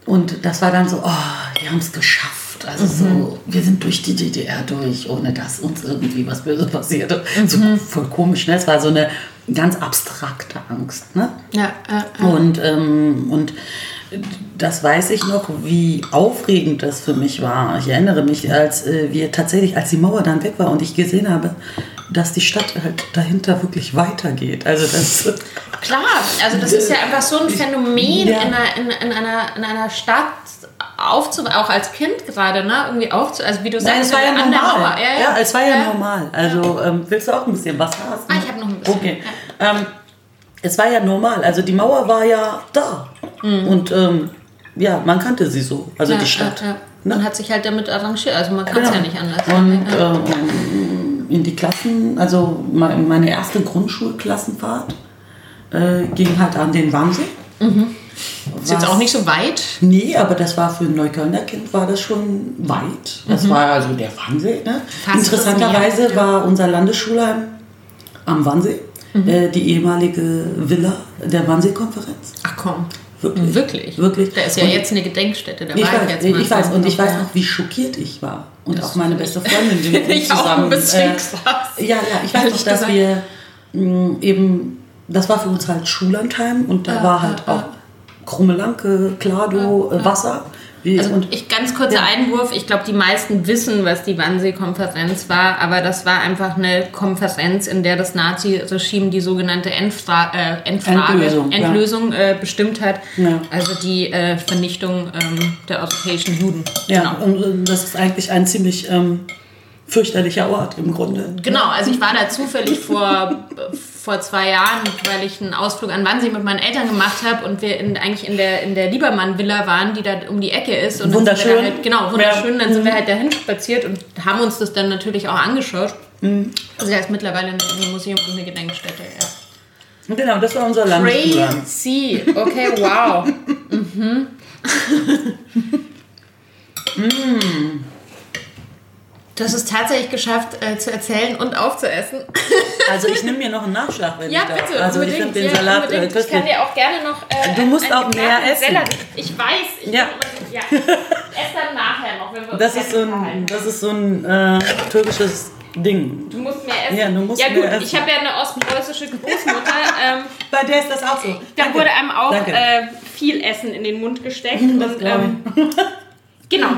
Und das war dann so, oh, wir haben es geschafft. Also so, wir sind durch die DDR durch, ohne dass uns irgendwie was Böses passierte. So voll komisch, ne? Es war so eine ganz abstrakte Angst, ne? Ja, äh, äh. Und, ähm, und das weiß ich noch, wie aufregend das für mich war. Ich erinnere mich, als äh, wir tatsächlich, als die Mauer dann weg war und ich gesehen habe, dass die Stadt halt dahinter wirklich weitergeht. Also das Klar, also das ist ja einfach so ein Phänomen Ja. in, einer, in, in, einer, in einer Stadt aufzu auch als Kind gerade, ne? Irgendwie aufzu also wie du Nein, sagst, es war ja normal. Ja, Ja, ja. es war ja, Ja. normal. Also ähm, willst du auch ein bisschen Wasser? Hast Ah, ich hab noch ein bisschen, Okay. Ähm, es war ja normal. Also die Mauer war ja da. Und ähm, ja, man kannte sie so. Also die Stadt. Ne? Man hat sich halt damit arrangiert, also man kann es Genau. ja nicht anders. Und ähm, in die Klassen, also me- meine erste Grundschulklassenfahrt, äh, ging halt an den Wannsee. Ist jetzt auch nicht so weit. Nee, aber das war für ein Neuköllner Kind war das schon weit. Das war also der Wannsee. Ne? Interessanterweise das ja. war unser Landesschulheim am Wannsee, äh, die ehemalige Villa der Wannsee-Konferenz. Ach komm. Wirklich. Wirklich? Wirklich. Da ist ja Und- jetzt eine Gedenkstätte. Da Ich war weiß, jetzt ich weiß, und ich weiß Ja. noch, wie schockiert ich war. Und auch meine beste Freundin, die mit ich auch zusammen. ein bisschen äh, krass. ja, ja, ich weiß noch, dass gesagt. wir mh, eben, das war für uns halt Schullandheim und da war halt auch Krummelanke, Klado, äh, Wasser. Also und ich ganz kurzer Ja. Einwurf. Ich glaube, die meisten wissen, was die Wannsee-Konferenz war, aber das war einfach eine Konferenz, in der das Nazi-Regime die sogenannte Endfra äh, Endfrage, Endlösung, ja. Endlösung äh, bestimmt hat. Ja. Also die äh, Vernichtung ähm, der europäischen Juden. ja, Genau. und äh, das ist eigentlich ein ziemlich ähm, fürchterlicher Ort im Grunde. Genau, also ich war da zufällig vor, vor zwei Jahren, weil ich einen Ausflug an Wannsee mit meinen Eltern gemacht habe und wir in, eigentlich in der, in der Liebermann-Villa waren, die da um die Ecke ist. Und Wunderschön. halt, genau, wunderschön. Dann sind wir halt dahin spaziert und haben uns das dann natürlich auch angeschaut. Mhm. Also da ist mittlerweile ein Museum und eine Gedenkstätte. Ja. Genau, das war unser Landesschulheim. Crazy. Okay, wow. mhm. Du hast es tatsächlich geschafft, äh, zu erzählen und aufzuessen. Also ich nehme mir noch einen Nachschlag, wenn Ja, ich darf. bitte. Also ich finde den ja, Salat äh. Ich kann dir auch gerne noch. Äh, Du musst auch mehr essen. Sellerie- Ich weiß. Ich Ja. ja. Ess dann nachher noch, wenn wir uns Das ist so ein, das ist so ein äh, türkisches Ding. Du musst mehr essen. Ja, du musst ja mehr gut, essen. ich habe ja eine ostpreußische Großmutter. ähm, Bei der ist das auch so. da wurde einem auch Danke. äh, viel Essen in den Mund gesteckt. und, ähm, genau.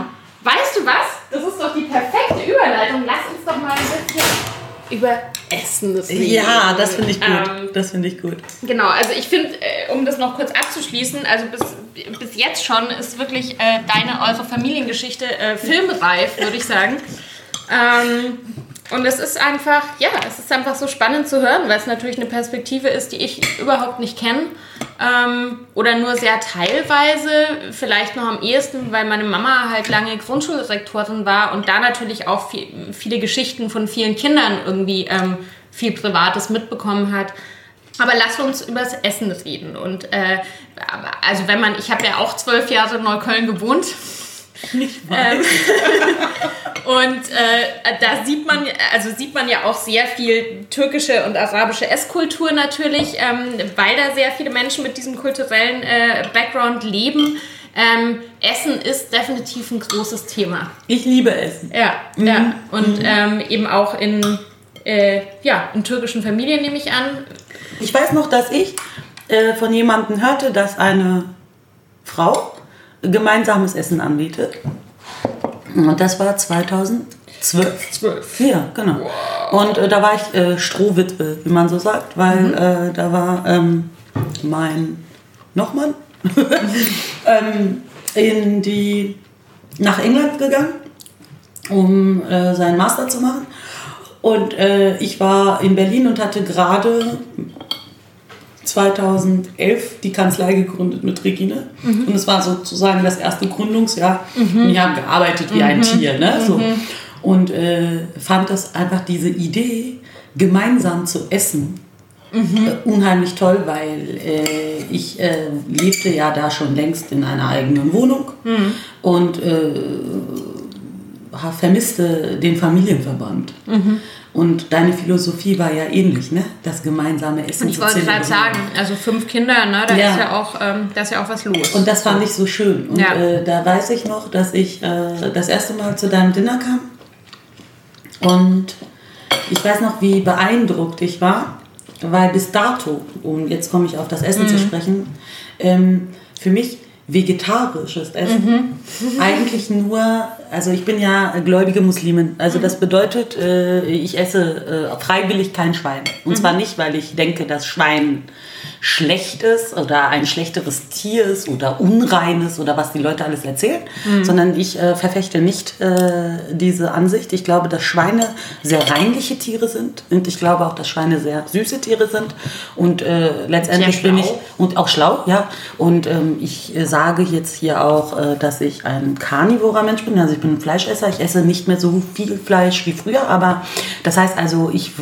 Weißt du was? Das ist doch die perfekte Überleitung. Lass uns doch mal ein bisschen über Essen reden. Ja, das finde ich gut. Ähm, das finde ich gut. Genau, also ich finde, äh, um das noch kurz abzuschließen, also bis, bis jetzt schon ist wirklich äh, deine, eure Familiengeschichte äh, filmreif, würde ich sagen. Ähm, und es ist einfach, ja, es ist einfach so spannend zu hören, weil es natürlich eine Perspektive ist, die ich überhaupt nicht kenne. Ähm, oder nur sehr teilweise, vielleicht noch am ehesten, weil meine Mama halt lange Grundschulrektorin war und da natürlich auch viel, viele Geschichten von vielen Kindern irgendwie ähm, viel Privates mitbekommen hat. Aber lass uns über das Essen reden. Und äh, also wenn man, ich habe ja auch zwölf Jahre in Neukölln gewohnt. Ähm, und äh, da sieht man, also sieht man ja auch sehr viel türkische und arabische Esskultur natürlich, ähm, weil da sehr viele Menschen mit diesem kulturellen äh, Background leben. Ähm, Essen ist definitiv ein großes Thema. Ich liebe Essen. Ja, Mhm. ja. Und ähm, eben auch in, äh, ja, in türkischen Familien nehme ich an. Ich weiß noch, dass ich äh, von jemandem hörte, dass eine Frau gemeinsames Essen anbietet. Und das war 2012. Zwölf. Ja, genau. Und äh, da war ich äh, Strohwitwe, wie man so sagt, weil äh, da war ähm, mein Nochmann ähm, in die, nach England gegangen, um äh, seinen Master zu machen. Und äh, ich war in Berlin und hatte gerade 2011 die Kanzlei gegründet mit Regine. Und es war sozusagen das erste Gründungsjahr. Und wir haben gearbeitet wie ein Tier. Ne? So. Und äh, fand das einfach diese Idee, gemeinsam zu essen, äh, unheimlich toll, weil äh, ich äh, lebte ja da schon längst in einer eigenen Wohnung und äh, vermisste den Familienverband. Und deine Philosophie war ja ähnlich, ne? Das gemeinsame Essen Und ich wollte gerade sagen, also fünf Kinder, ne, da Ja. ist ja auch, ähm, da ist ja auch was los. Und das fand ich so schön. Und Ja. äh, da weiß ich noch, dass ich äh, das erste Mal zu deinem Dinner kam. Und ich weiß noch, wie beeindruckt ich war, weil bis dato, und jetzt komme ich auf das Essen Mhm. zu sprechen, ähm, für mich vegetarisches Essen Mhm. eigentlich nur, also ich bin ja gläubige Muslimin, also das bedeutet, äh, ich esse äh, freiwillig kein Schwein. Und zwar Mhm. nicht, weil ich denke, dass Schwein schlecht ist oder ein schlechteres Tier ist oder unreines oder was die Leute alles erzählen, Mhm. sondern ich äh, verfechte nicht äh, diese Ansicht. Ich glaube, dass Schweine sehr reinliche Tiere sind und ich glaube auch, dass Schweine sehr süße Tiere sind und äh, letztendlich bin ich schlau. und auch schlau, ja. Und ähm, ich äh, sage jetzt hier auch, dass ich ein karnivorer Mensch bin, also ich bin ein Fleischesser. Ich esse nicht mehr so viel Fleisch wie früher, aber das heißt also, ich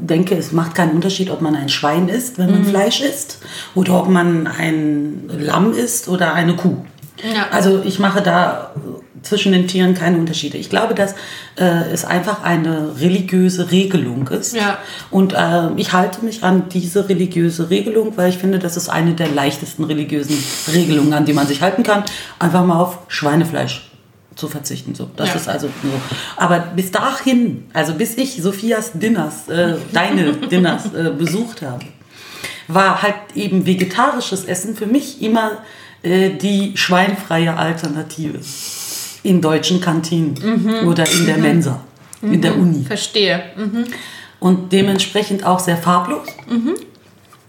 denke, es macht keinen Unterschied, ob man ein Schwein isst, wenn man Fleisch isst, oder ob man ein Lamm isst oder eine Kuh. Ja. Also ich mache da zwischen den Tieren keine Unterschiede. Ich glaube, dass äh, es einfach eine religiöse Regelung ist. Ja. Und äh, ich halte mich an diese religiöse Regelung, weil ich finde, das ist eine der leichtesten religiösen Regelungen, an die man sich halten kann. Einfach mal auf Schweinefleisch zu verzichten. So, das Ja. ist also so. Aber bis dahin, also bis ich Sophias Dinners, äh, deine Dinners äh, besucht habe, war halt eben vegetarisches Essen für mich immer äh, die schweinfreie Alternative in deutschen Kantinen oder in der Mensa, in der Uni. Verstehe. Mhm. Und dementsprechend auch sehr farblos.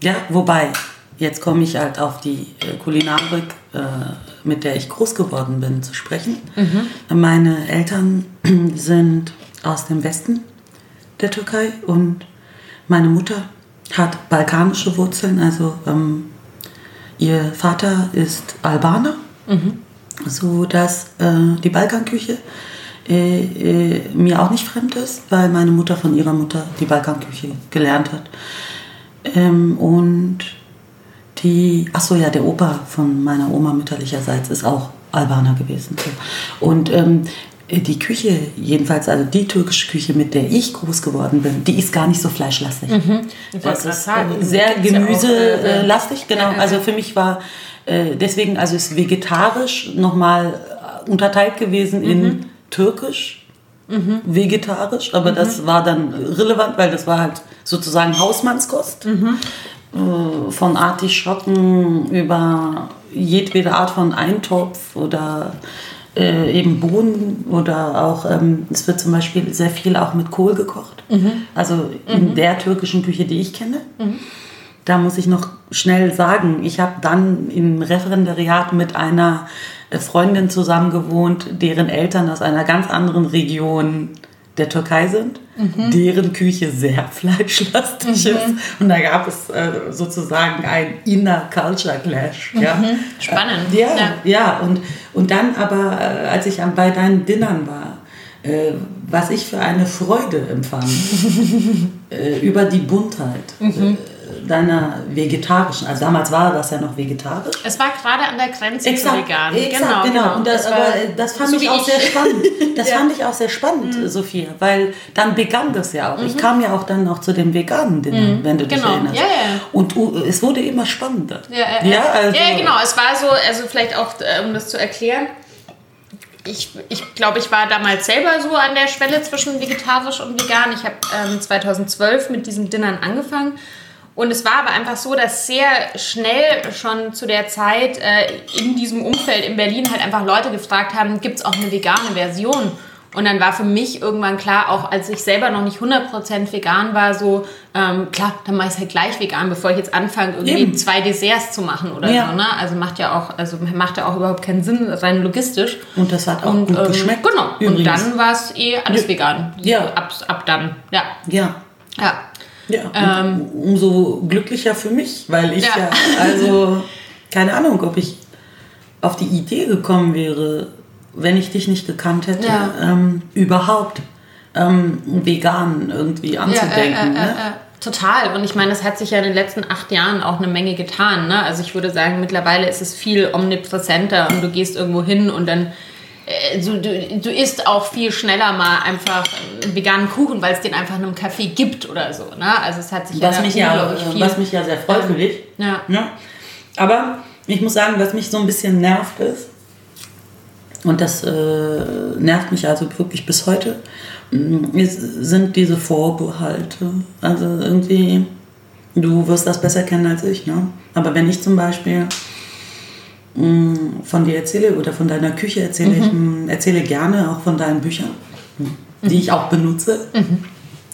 Ja, wobei, jetzt komme ich halt auf die äh, Kulinarik, äh, mit der ich groß geworden bin, zu sprechen. Meine Eltern sind aus dem Westen der Türkei und meine Mutter hat balkanische Wurzeln. Also ähm, ihr Vater ist Albaner, so dass äh, die Balkanküche äh, äh, mir auch nicht fremd ist, weil meine Mutter von ihrer Mutter die Balkanküche gelernt hat. Ähm, und die, ach so ja, der Opa von meiner Oma mütterlicherseits ist auch Albaner gewesen. Und ähm, die Küche, jedenfalls, also die türkische Küche, mit der ich groß geworden bin, die ist gar nicht so fleischlastig. Wollte Das ist äh, sehr äh, gemüselastig, genau. ja, ja, Also für mich war äh, deswegen, also ist vegetarisch nochmal äh, unterteilt gewesen in Mhm. türkisch, vegetarisch, aber das war dann relevant, weil das war halt sozusagen Hausmannskost. Mhm. Äh, Von Artischocken über jedwede Art von Eintopf oder äh, eben Bohnen oder auch, ähm, es wird zum Beispiel sehr viel auch mit Kohl gekocht. Also in der türkischen Küche, die ich kenne. Da muss ich noch schnell sagen, ich habe dann im Referendariat mit einer Freundin zusammen gewohnt, deren Eltern aus einer ganz anderen Region der Türkei sind, deren Küche sehr fleischlastig ist. Und da gab es äh, sozusagen ein Inner Culture Clash. Ja. Spannend. Ja, Ja. ja. und, und dann aber, äh, als ich bei deinen Dinnern war, äh, was ich für eine Freude empfand äh, über die Buntheit Mhm. äh, deiner vegetarischen, also damals war das ja noch vegetarisch. Es war gerade an der Grenze zu Exakt, vegan. exakt, genau. Und das, aber äh, das fand so ich auch sehr spannend. Das Ja. Mhm. fand ich auch sehr spannend, Sophia, weil dann begann das ja auch. Ich kam ja auch dann noch zu dem veganen Dinner, wenn du dich Genau. erinnerst. Ja, ja. Und es wurde immer spannender. Ja, ja, ja. also, ja, genau. Es war so, also vielleicht auch, äh, um das zu erklären. Ich, ich glaube, ich war damals selber so an der Schwelle zwischen vegetarisch und vegan. Ich habe ähm, 2012 mit diesen Dinnern angefangen. Und es war aber einfach so, dass sehr schnell schon zu der Zeit äh, in diesem Umfeld in Berlin halt einfach Leute gefragt haben, gibt es auch eine vegane Version? Und dann war für mich irgendwann klar, auch als ich selber noch nicht 100% vegan war, so, ähm, klar, dann mache ich es halt gleich vegan, bevor ich jetzt anfange, irgendwie Eben. zwei Desserts zu machen oder Ja. so. Ne? Also macht ja auch, also macht ja auch überhaupt keinen Sinn, rein logistisch. Und das hat auch Und, gut ähm, geschmeckt. Genau. Und übrigens. dann war es eh alles vegan. Ja. Ab, ab dann. Ja. Ja. Ja. Ja, und umso glücklicher für mich, weil ich Ähm. Ja. ja. also, keine Ahnung, ob ich auf die Idee gekommen wäre, wenn ich dich nicht gekannt hätte, Ja. ähm, überhaupt ähm, vegan irgendwie anzudenken. Ja, äh, äh, ne? äh, äh, total. Und ich meine, es hat sich ja in den letzten acht Jahren auch eine Menge getan. Ne? Also ich würde sagen, mittlerweile ist es viel omnipräsenter und du gehst irgendwo hin und dann äh, du, du, du isst auch viel schneller mal einfach einen veganen Kuchen, weil es den einfach in einem Café gibt oder so. Ne? Also es hat sich was, ja, mich ja äh, viel. was mich ja sehr freut für dich. ja. Ja. Aber ich muss sagen, was mich so ein bisschen nervt ist, und das äh, nervt mich also wirklich bis heute, mm, ist, sind diese Vorbehalte. Also irgendwie, du wirst das besser kennen als ich, ne? Aber wenn ich zum Beispiel von dir erzähle oder von deiner Küche erzähle, ich mm, erzähle gerne auch von deinen Büchern, mm, die ich auch benutze.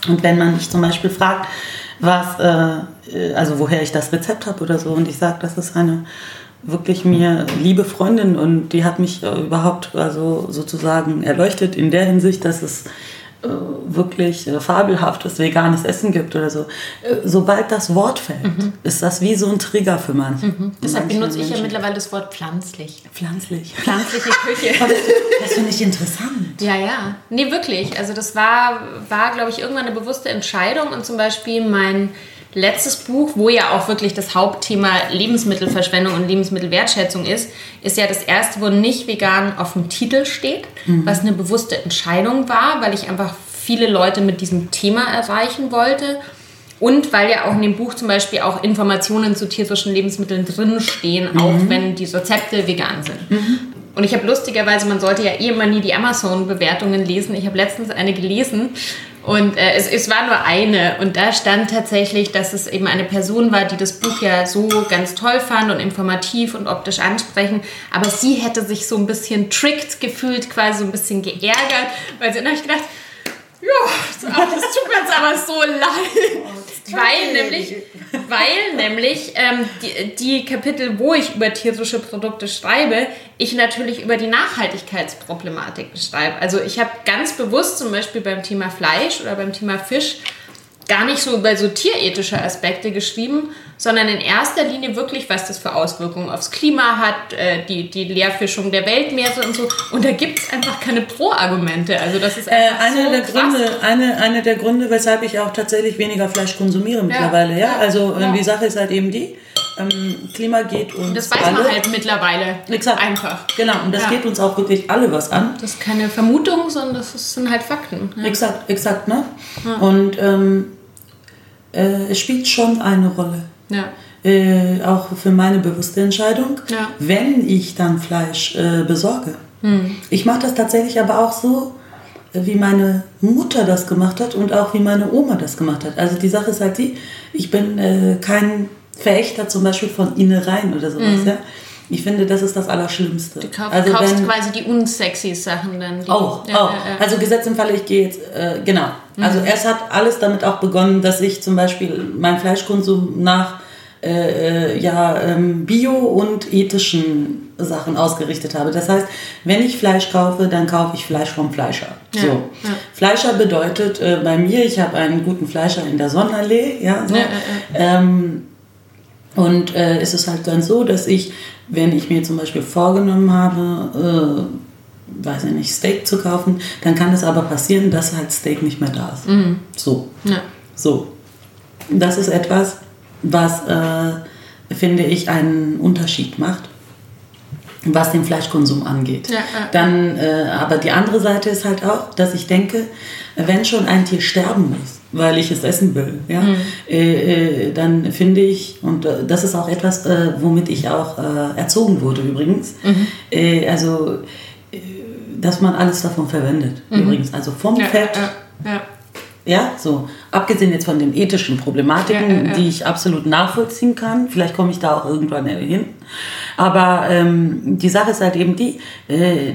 Und wenn man mich zum Beispiel fragt, was, äh, also woher ich das Rezept habe oder so, und ich sage, das ist eine wirklich mir liebe Freundin und die hat mich äh, überhaupt also sozusagen erleuchtet in der Hinsicht, dass es wirklich äh, fabelhaftes veganes Essen gibt oder so, äh, sobald das Wort fällt, mhm. ist das wie so ein Trigger für manche. Mhm. Deshalb benutze ich ja mittlerweile das Wort pflanzlich. Pflanzlich. Pflanzliche Küche. das finde ich interessant. Ja, ja. Nee, wirklich. Also das war, war glaube ich, irgendwann eine bewusste Entscheidung und zum Beispiel mein letztes Buch, wo ja auch wirklich das Hauptthema Lebensmittelverschwendung und Lebensmittelwertschätzung ist, ist ja das erste, wo nicht vegan auf dem Titel steht, mhm. was eine bewusste Entscheidung war, weil ich einfach viele Leute mit diesem Thema erreichen wollte. Und weil ja auch in dem Buch zum Beispiel auch Informationen zu tierischen Lebensmitteln drinstehen, mhm. auch wenn die Rezepte vegan sind. Mhm. Und ich habe lustigerweise, man sollte ja eh immer nie die Amazon-Bewertungen lesen. Ich habe letztens eine gelesen und äh, es, es war nur eine. Und da stand tatsächlich, dass es eben eine Person war, die das Buch ja so ganz toll fand und informativ und optisch ansprechend. Aber sie hätte sich so ein bisschen tricked gefühlt, quasi so ein bisschen geärgert, weil sie dann habe ich gedacht, ja, das tut mir jetzt aber so leid. Weil nämlich, weil nämlich ähm, die, die, Kapitel, wo ich über tierische Produkte schreibe, ich natürlich über die Nachhaltigkeitsproblematik schreibe. Also ich habe ganz bewusst zum Beispiel beim Thema Fleisch oder beim Thema Fisch gar nicht so über so tierethische Aspekte geschrieben, sondern in erster Linie wirklich, was das für Auswirkungen aufs Klima hat, äh, die, die Leerfischung der Weltmeere und so. Und da gibt es einfach keine Pro-Argumente. Also das ist äh, eine so der krass. Gründe, eine, eine der Gründe, weshalb ich auch tatsächlich weniger Fleisch konsumiere mittlerweile. Ja, ja? also ja. die Sache ist halt eben die. Ähm, Klima geht uns Das weiß alle. man halt mittlerweile. Exakt. Einfach. Genau, und das ja. geht uns auch wirklich alle was an. Das ist keine Vermutung, sondern das sind halt Fakten. Ja. Exakt, exakt, ne? Ja. Und ähm, äh, es spielt schon eine Rolle. Ja. Äh, auch für meine bewusste Entscheidung, ja. wenn ich dann Fleisch äh, besorge. Hm. Ich mache das tatsächlich aber auch so, äh, wie meine Mutter das gemacht hat und auch wie meine Oma das gemacht hat. Also die Sache ist halt die, ich bin äh, kein Verächter zum Beispiel von Innereien oder sowas. Hm. Ja? Ich finde, das ist das Allerschlimmste. Du kauf, also kaufst wenn, quasi die unsexy Sachen dann. Die, auch, ja, auch. Ja, ja. Also Gesetz im Falle, ich gehe jetzt, äh, genau. Mhm. Also es hat alles damit auch begonnen, dass ich zum Beispiel meinen Fleischkonsum nach äh, äh, ja, ähm, bio- und ethischen Sachen ausgerichtet habe. Das heißt, wenn ich Fleisch kaufe, dann kaufe ich Fleisch vom Fleischer. so. Ja. Fleischer bedeutet äh, bei mir, ich habe einen guten Fleischer in der Sonnenallee. Ja, so. Ähm, und äh, es ist halt dann so, dass ich wenn ich mir zum Beispiel vorgenommen habe, äh, weiß ich nicht, Steak zu kaufen, dann kann es aber passieren, dass halt Steak nicht mehr da ist. Mhm. So. Ja. So. Das ist etwas, was, äh, finde ich, einen Unterschied macht was den Fleischkonsum angeht. Ja, ja. Dann, äh, aber die andere Seite ist halt auch, dass ich denke, wenn schon ein Tier sterben muss, weil ich es essen will. Ja? Mhm. Äh, äh, dann finde ich, und äh, das ist auch etwas, äh, womit ich auch äh, erzogen wurde übrigens, mhm. Äh, also, dass man alles davon verwendet mhm. übrigens. Also vom ja, Fett. Ja, ja. ja, so. Abgesehen jetzt von den ethischen Problematiken, die ich absolut nachvollziehen kann. Vielleicht komme ich da auch irgendwann hin. Aber ähm, die Sache ist halt eben die, äh,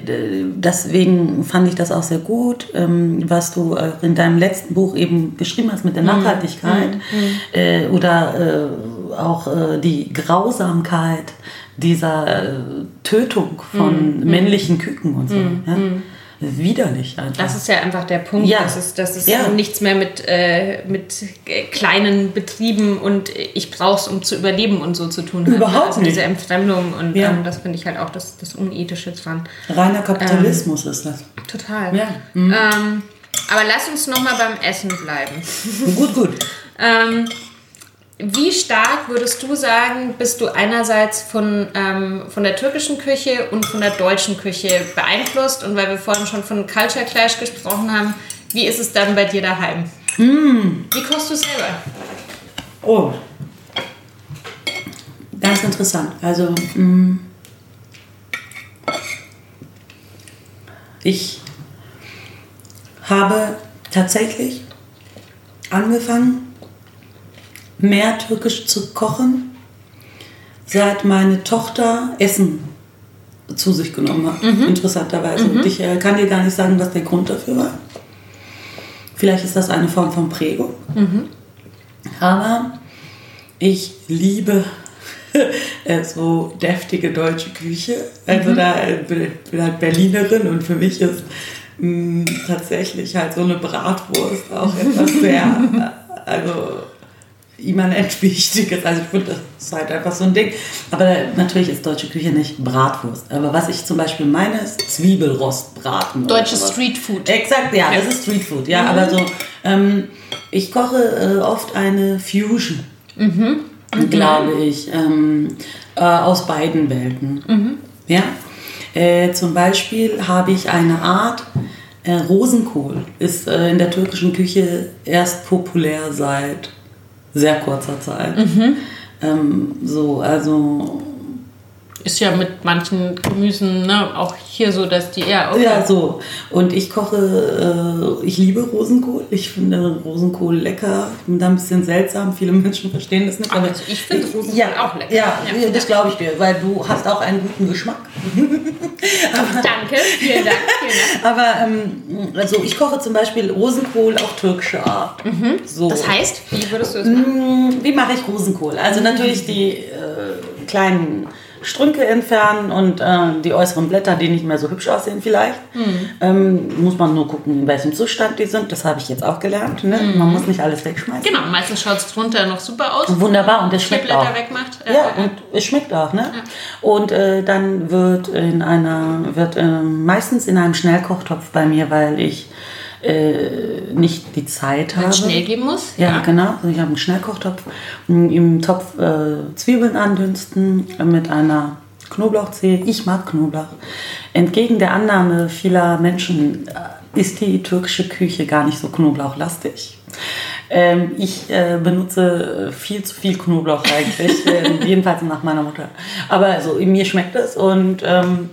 deswegen fand ich das auch sehr gut, ähm, was du äh, in deinem letzten Buch eben geschrieben hast mit der mhm. Nachhaltigkeit mhm. äh, oder äh, auch äh, die Grausamkeit dieser äh, Tötung von mhm. männlichen Küken und so. Mhm. Widerlich einfach. Das ist ja einfach der Punkt, ja. dass es, dass es ja. nichts mehr mit, äh, mit kleinen Betrieben und ich brauche es, um zu überleben und so zu tun hat. Überhaupt also nicht. diese Entfremdung und ja. ähm, das finde ich halt auch das, das Unethische dran. Reiner Kapitalismus ähm, ist das. Total. Ja. Mhm. Ähm, aber lass uns nochmal beim Essen bleiben. gut, gut. wie stark würdest du sagen, bist du einerseits von, ähm, von der türkischen Küche und von der deutschen Küche beeinflusst? Und weil wir vorhin schon von Culture Clash gesprochen haben, wie ist es dann bei dir daheim? Mm. Wie kochst du selber? Oh, ganz interessant. Also, mm, ich habe tatsächlich angefangen, mehr türkisch zu kochen, seit meine Tochter Essen zu sich genommen hat. Mhm. Interessanterweise. Mhm. Und ich äh, kann dir gar nicht sagen, was der Grund dafür war. Vielleicht ist das eine Form von Prägung. Mhm. Aber ich liebe äh, so deftige deutsche Küche. Also mhm. da äh, bin ich halt Berlinerin und für mich ist mh, tatsächlich halt so eine Bratwurst auch etwas sehr, äh, also immanent Wichtiges. Also ich finde, das ist halt einfach so ein Ding. Aber natürlich ist deutsche Küche nicht Bratwurst. Aber was ich zum Beispiel meine, ist Zwiebelrostbraten. Deutsches. Streetfood. Exakt, ja, das ist Streetfood. Ja, aber so, ähm, ich koche äh, oft eine Fusion, glaube ich, ähm, äh, aus beiden Welten. Ja, äh, zum Beispiel habe ich eine Art äh, Rosenkohl, ist äh, in der türkischen Küche erst populär seit sehr kurzer Zeit. Ähm, so, also Ist ja mit manchen Gemüsen, ne, auch hier so, dass die eher auch. Ja, so. Und ich koche, äh, ich liebe Rosenkohl. Ich finde Rosenkohl lecker. Ich bin da ein bisschen seltsam. Viele Menschen verstehen das nicht. Aber also ich finde Rosenkohl ja, auch lecker. Ja, Ja. das glaube ich dir, weil du hast auch einen guten Geschmack. Danke, vielen Dank. Vielen Dank. Aber ähm, also ich koche zum Beispiel Rosenkohl auf türkische Art. So. Das heißt, wie würdest du es machen? Mm, Wie mache ich Rosenkohl? Also natürlich die äh, kleinen Strünke entfernen und äh, die äußeren Blätter, die nicht mehr so hübsch aussehen vielleicht. Ähm, muss man nur gucken, in welchem Zustand die sind. Das habe ich jetzt auch gelernt. Ne? Man muss nicht alles wegschmeißen. Genau, meistens schaut es drunter noch super aus. Wunderbar und es schmeckt Blätter auch. wegmacht. Äh, Ja, äh, und es schmeckt auch, ne? Und äh, dann wird in einer, wird äh, meistens in einem Schnellkochtopf bei mir, weil ich äh, nicht die Zeit habe. Wenn es schnell gehen muss. Ja, genau. Also ich habe einen Schnellkochtopf. Im Topf äh, Zwiebeln andünsten äh, mit einer Knoblauchzehe. Ich mag Knoblauch. Entgegen der Annahme vieler Menschen äh, ist die türkische Küche gar nicht so knoblauchlastig. Ähm, ich äh, benutze viel zu viel Knoblauch eigentlich, äh, jedenfalls nach meiner Mutter. Aber also, mir schmeckt es und ähm,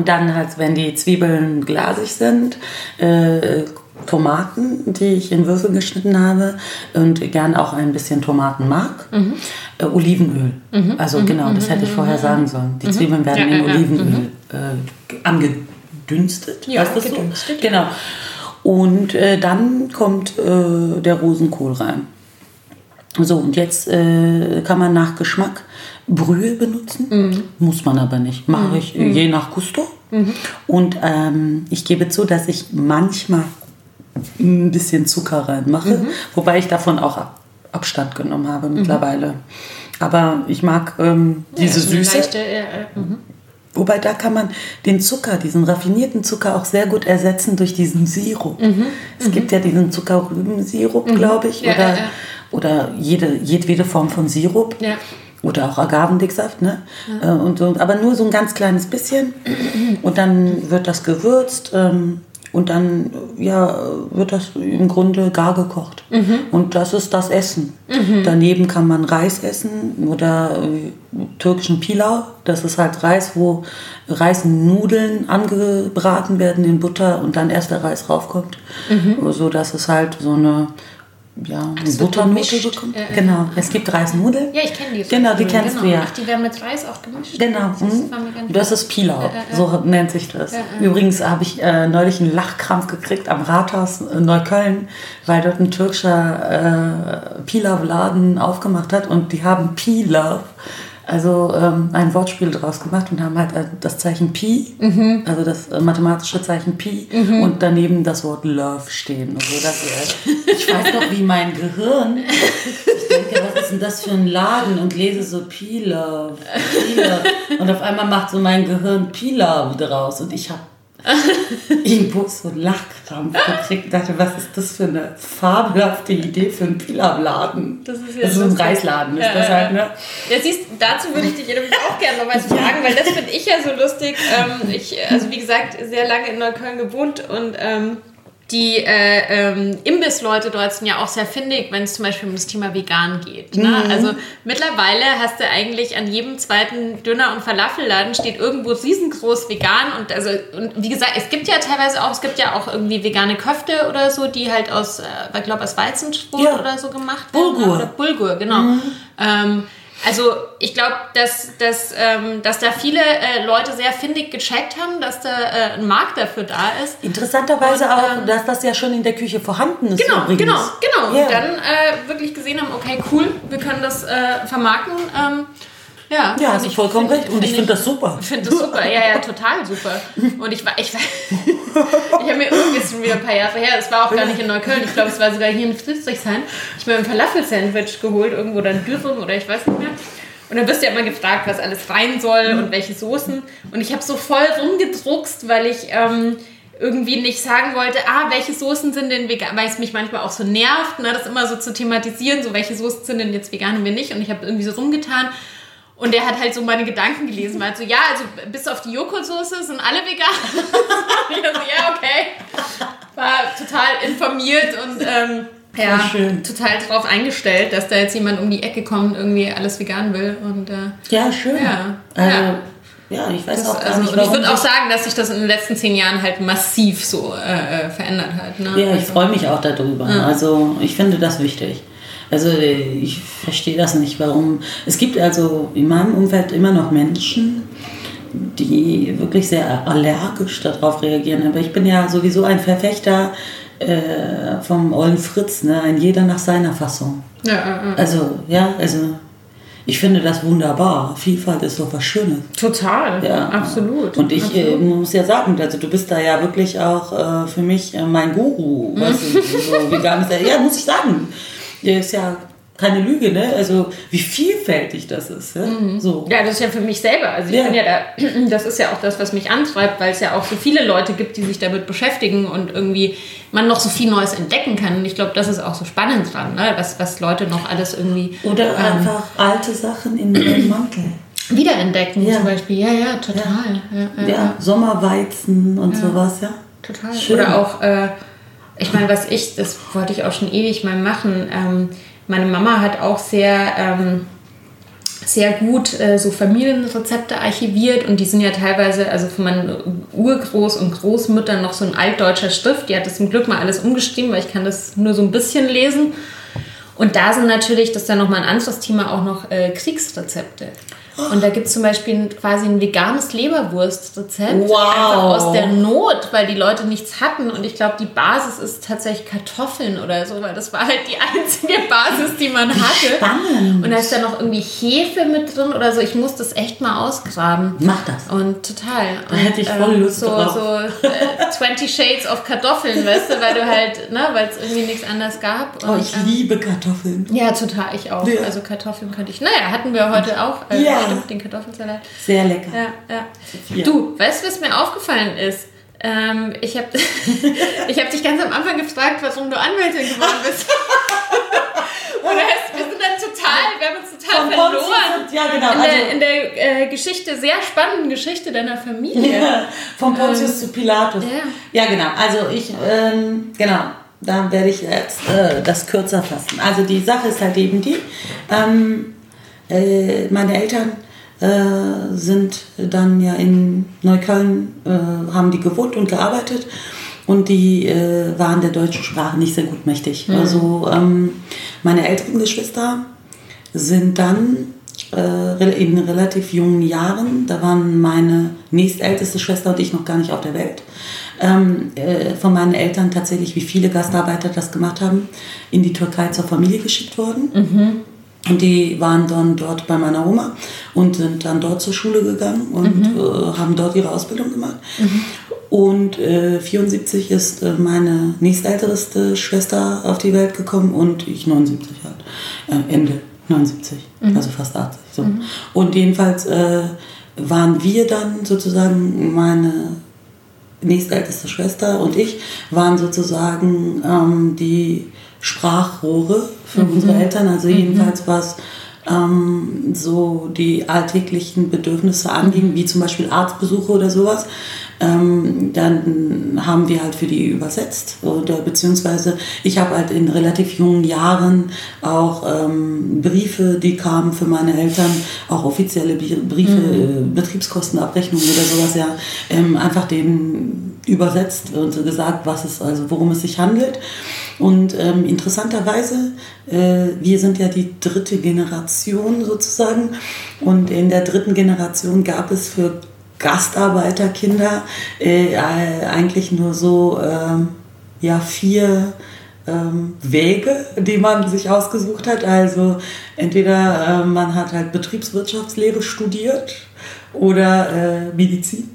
und dann halt, wenn die Zwiebeln glasig sind, äh, Tomaten, die ich in Würfel geschnitten habe und gern auch ein bisschen Tomatenmark, äh, Olivenöl. Also genau, das hätte ich vorher sagen sollen. Die Zwiebeln werden Ja, in. Olivenöl äh, angedünstet. Ja, das so? gedünstet, Genau. Und äh, dann kommt äh, der Rosenkohl rein. So, und jetzt äh, kann man nach Geschmack Brühe benutzen. Muss man aber nicht. Mache ich äh, je nach Gusto. Und ähm, ich gebe zu, dass ich manchmal ein bisschen Zucker reinmache. Wobei ich davon auch Ab Abstand genommen habe mittlerweile. Aber ich mag ähm, diese eine Süße. Leichte, mhm. Wobei da kann man den Zucker, diesen raffinierten Zucker auch sehr gut ersetzen durch diesen Sirup. Es gibt ja diesen Zuckerrübensirup, glaube ich, Ja, oder, ja, ja. oder jede, jedwede Form von Sirup. Ja. Oder auch Agavendicksaft, ne? Äh, Und so, aber nur so ein ganz kleines bisschen. Und dann wird das gewürzt. Ähm, und dann ja, wird das im Grunde gar gekocht. Und das ist das Essen. Daneben kann man Reis essen oder äh, türkischen Pilau. Das ist halt Reis, wo Reisnudeln angebraten werden in Butter und dann erst der Reis raufkommt. So dass es halt so eine ja, eine Butternote gemischt. bekommt. Ja, ja. Genau. Es gibt Reisnudeln. Ja, ich kenne die. Genau, die kennst genau. du ja. Ach, die werden mit Reis auch gemischt? Genau, Das, mhm. das ist Pilau, ja. so nennt sich das. Übrigens habe ich äh, neulich einen Lachkrampf gekriegt am Rathaus äh, Neukölln, weil dort ein türkischer äh, Pilaw-Laden aufgemacht hat und die haben Pilaw, also ähm, ein Wortspiel draus gemacht und haben halt äh, das Zeichen Pi, Mhm. also das äh, mathematische Zeichen Pi und daneben das Wort Love stehen. Und so, dass, äh, ich weiß noch, wie mein Gehirn ich denke, was ist denn das für ein Laden? Und lese so Pilaw, Pilaw. Und auf einmal macht so mein Gehirn Pilaw draus. Und ich habe Bus so einen Lachkrampf gekriegt und dachte, was ist das für eine fabelhafte Idee für einen Pilaw-Laden? Das ist ja das ist so ein. Reisladen, ist Ja, das halt, ne? Ja, siehst, dazu würde ich dich auch gerne noch was fragen, weil das finde ich ja so lustig. Ähm, ich, also wie gesagt, sehr lange in Neukölln gewohnt und ähm, die äh, ähm, Imbissleute dort sind ja auch sehr findig, wenn es zum Beispiel um das Thema vegan geht. Ne? Also mittlerweile hast du eigentlich an jedem zweiten Döner- und Falafelladen steht irgendwo riesengroß vegan und also und wie gesagt, es gibt ja teilweise auch, es gibt ja auch irgendwie vegane Köfte oder so, die halt aus, äh, ich glaube aus Weizenbrot Ja. oder so gemacht werden. Bulgur. Oder Bulgur, genau. Ähm, also ich glaube, dass, dass, ähm, dass da viele äh, Leute sehr findig gecheckt haben, dass da äh, ein Markt dafür da ist. Interessanterweise Und, auch, ähm, dass das ja schon in der Küche vorhanden ist. Genau, übrigens. genau, genau. Ja. Und dann äh, wirklich gesehen haben, okay, cool, wir können das äh, vermarkten. Ähm, Ja, Ja, hast du vollkommen recht. Und ich finde das super. Ich finde das super, ja, ja, total super. Und ich war, ich war, ich habe mir irgendwie schon wieder ein paar Jahre her, es war auch gar nicht in Neukölln, ich glaube, es war sogar hier in Friedrichshain. Ich habe mir ein Falafel-Sandwich geholt, irgendwo oder ein Dürrum oder ich weiß nicht mehr. Und dann wirst du ja immer gefragt, was alles rein soll und welche Soßen. Und ich habe so voll rumgedruckst, weil ich ähm, irgendwie nicht sagen wollte, ah, welche Soßen sind denn vegan, weil es mich manchmal auch so nervt, ne, das immer so zu thematisieren, so welche Soßen sind denn jetzt vegan und wir nicht. Und ich habe irgendwie so rumgetan. Und der hat halt so meine Gedanken gelesen, meinte so, ja, also bis auf die Joghurtsoße sind alle vegan. ich so, ja, okay. War total informiert und ähm, ja, total drauf eingestellt, dass da jetzt jemand um die Ecke kommt und irgendwie alles vegan will. Und, äh, Ja, schön. Ja. Also, Ja. ja. ich weiß das, auch gar also, nicht, und ich warum. würde auch sagen, dass sich das in den letzten zehn Jahren halt massiv so äh, äh, verändert hat. Ne? Ja, ich Also- freue mich auch darüber. Also ich finde das wichtig. Also ich verstehe das nicht, warum. Es gibt also in meinem Umfeld immer noch Menschen, die wirklich sehr allergisch darauf reagieren. Aber ich bin ja sowieso ein Verfechter äh, vom Ollen Fritz, ne? ein jeder nach seiner Fassung. Ja, äh, äh. Also, ja, also ich finde das wunderbar. Vielfalt ist so was Schönes. Total, Ja, absolut. Und ich äh, absolut. muss ja sagen, also du bist da ja wirklich auch äh, für mich äh, mein Guru. Mhm. Weißt du, so vegan ist ja, ja, muss ich sagen. Der ist ja keine Lüge, ne? Also wie vielfältig das ist. Ja? So. Mhm. Ja, das ist ja für mich selber. Also ich Ja. bin ja da, das ist ja auch das, was mich antreibt, weil es ja auch so viele Leute gibt, die sich damit beschäftigen und irgendwie man noch so viel Neues entdecken kann. Und ich glaube, das ist auch so spannend dran, ne? was, was Leute noch alles irgendwie Oder ähm, einfach alte Sachen in den Mantel. wiederentdecken Ja. zum Beispiel. Ja, ja, total. Ja, ja, Ja, Sommerweizen und sowas, ja. Total. Schön. Oder auch, äh, ich meine, was ich, das wollte ich auch schon ewig mal machen. Ähm, meine Mama hat auch sehr, ähm, sehr gut äh, so Familienrezepte archiviert und die sind ja teilweise, also von meinen Urgroß- und Großmüttern noch so ein altdeutscher Schrift. Die hat das zum Glück mal alles umgeschrieben, weil ich kann das nur so ein bisschen lesen. Und da sind natürlich, das ist ja nochmal ein anderes Thema, auch noch äh, Kriegsrezepte. Und da gibt es zum Beispiel ein, quasi ein veganes Leberwurstrezept. Wow. Einfach aus der Not, weil die Leute nichts hatten. Und ich glaube, die Basis ist tatsächlich Kartoffeln oder so, weil das war halt die einzige Basis, die man hatte. spannend. Und da ist dann noch irgendwie Hefe mit drin oder so. Ich muss das echt mal ausgraben. Mach das. Und total. Da hätte ich voll ähm, Lust so, drauf. So äh, 20 Shades of Kartoffeln, weißt du, weil du halt, ne, weil es irgendwie nichts anderes gab. Oh, Und, ich ähm, liebe Kartoffeln. ja, total, ich auch. Ja. Also Kartoffeln könnte ich. Naja, hatten wir heute auch. Äh, Ja. Stimmt, den Kartoffelsalat. Sehr lecker. Ja, ja. Du, weißt du, was mir aufgefallen ist? Ähm, ich habe ich hab dich ganz am Anfang gefragt, warum du Anwältin geworden bist. Und das, wir sind dann total, wir haben uns total Von verloren. Pontius- ja, genau, In der, also- in der äh, Geschichte, sehr spannenden Geschichte deiner Familie. Ja, von Pontius zu Pilatus. ja. Ja, genau. Also ich, ähm, genau, da werde ich jetzt äh, das kürzer fassen. Also die Sache ist halt eben die, ähm, äh, meine Eltern äh, sind dann ja in Neukölln, äh, haben die gewohnt und gearbeitet und die äh, waren der deutschen Sprache nicht sehr gut mächtig. Also ähm, meine älteren Geschwister sind dann äh, in relativ jungen Jahren, da waren meine nächstälteste Schwester und ich noch gar nicht auf der Welt, ähm, äh, von meinen Eltern tatsächlich, wie viele Gastarbeiter das gemacht haben, in die Türkei zur Familie geschickt worden. Und die waren dann dort bei meiner Oma und sind dann dort zur Schule gegangen und äh, haben dort ihre Ausbildung gemacht. Und äh, 74 ist äh, meine nächstälteste Schwester auf die Welt gekommen und ich 79 halt. Äh, Ende 79, also fast 80. So. Und jedenfalls äh, waren wir dann sozusagen meine nächstälteste Schwester und ich waren sozusagen ähm, die Sprachrohre für unsere Eltern. Also jedenfalls was ähm, so die alltäglichen Bedürfnisse anging, wie zum Beispiel Arztbesuche oder sowas. Ähm, dann haben wir halt für die übersetzt oder beziehungsweise ich habe halt in relativ jungen Jahren auch ähm, Briefe, die kamen für meine Eltern, auch offizielle Briefe, äh, Betriebskostenabrechnungen oder sowas, ja, ähm, einfach denen übersetzt und gesagt, was es, also worum es sich handelt. Und ähm, interessanterweise, äh, wir sind ja die dritte Generation sozusagen. Und in der dritten Generation gab es für Gastarbeiterkinder äh, äh, eigentlich nur so ähm, ja, vier ähm, Wege, die man sich ausgesucht hat. Also entweder äh, man hat halt Betriebswirtschaftslehre studiert oder äh, Medizin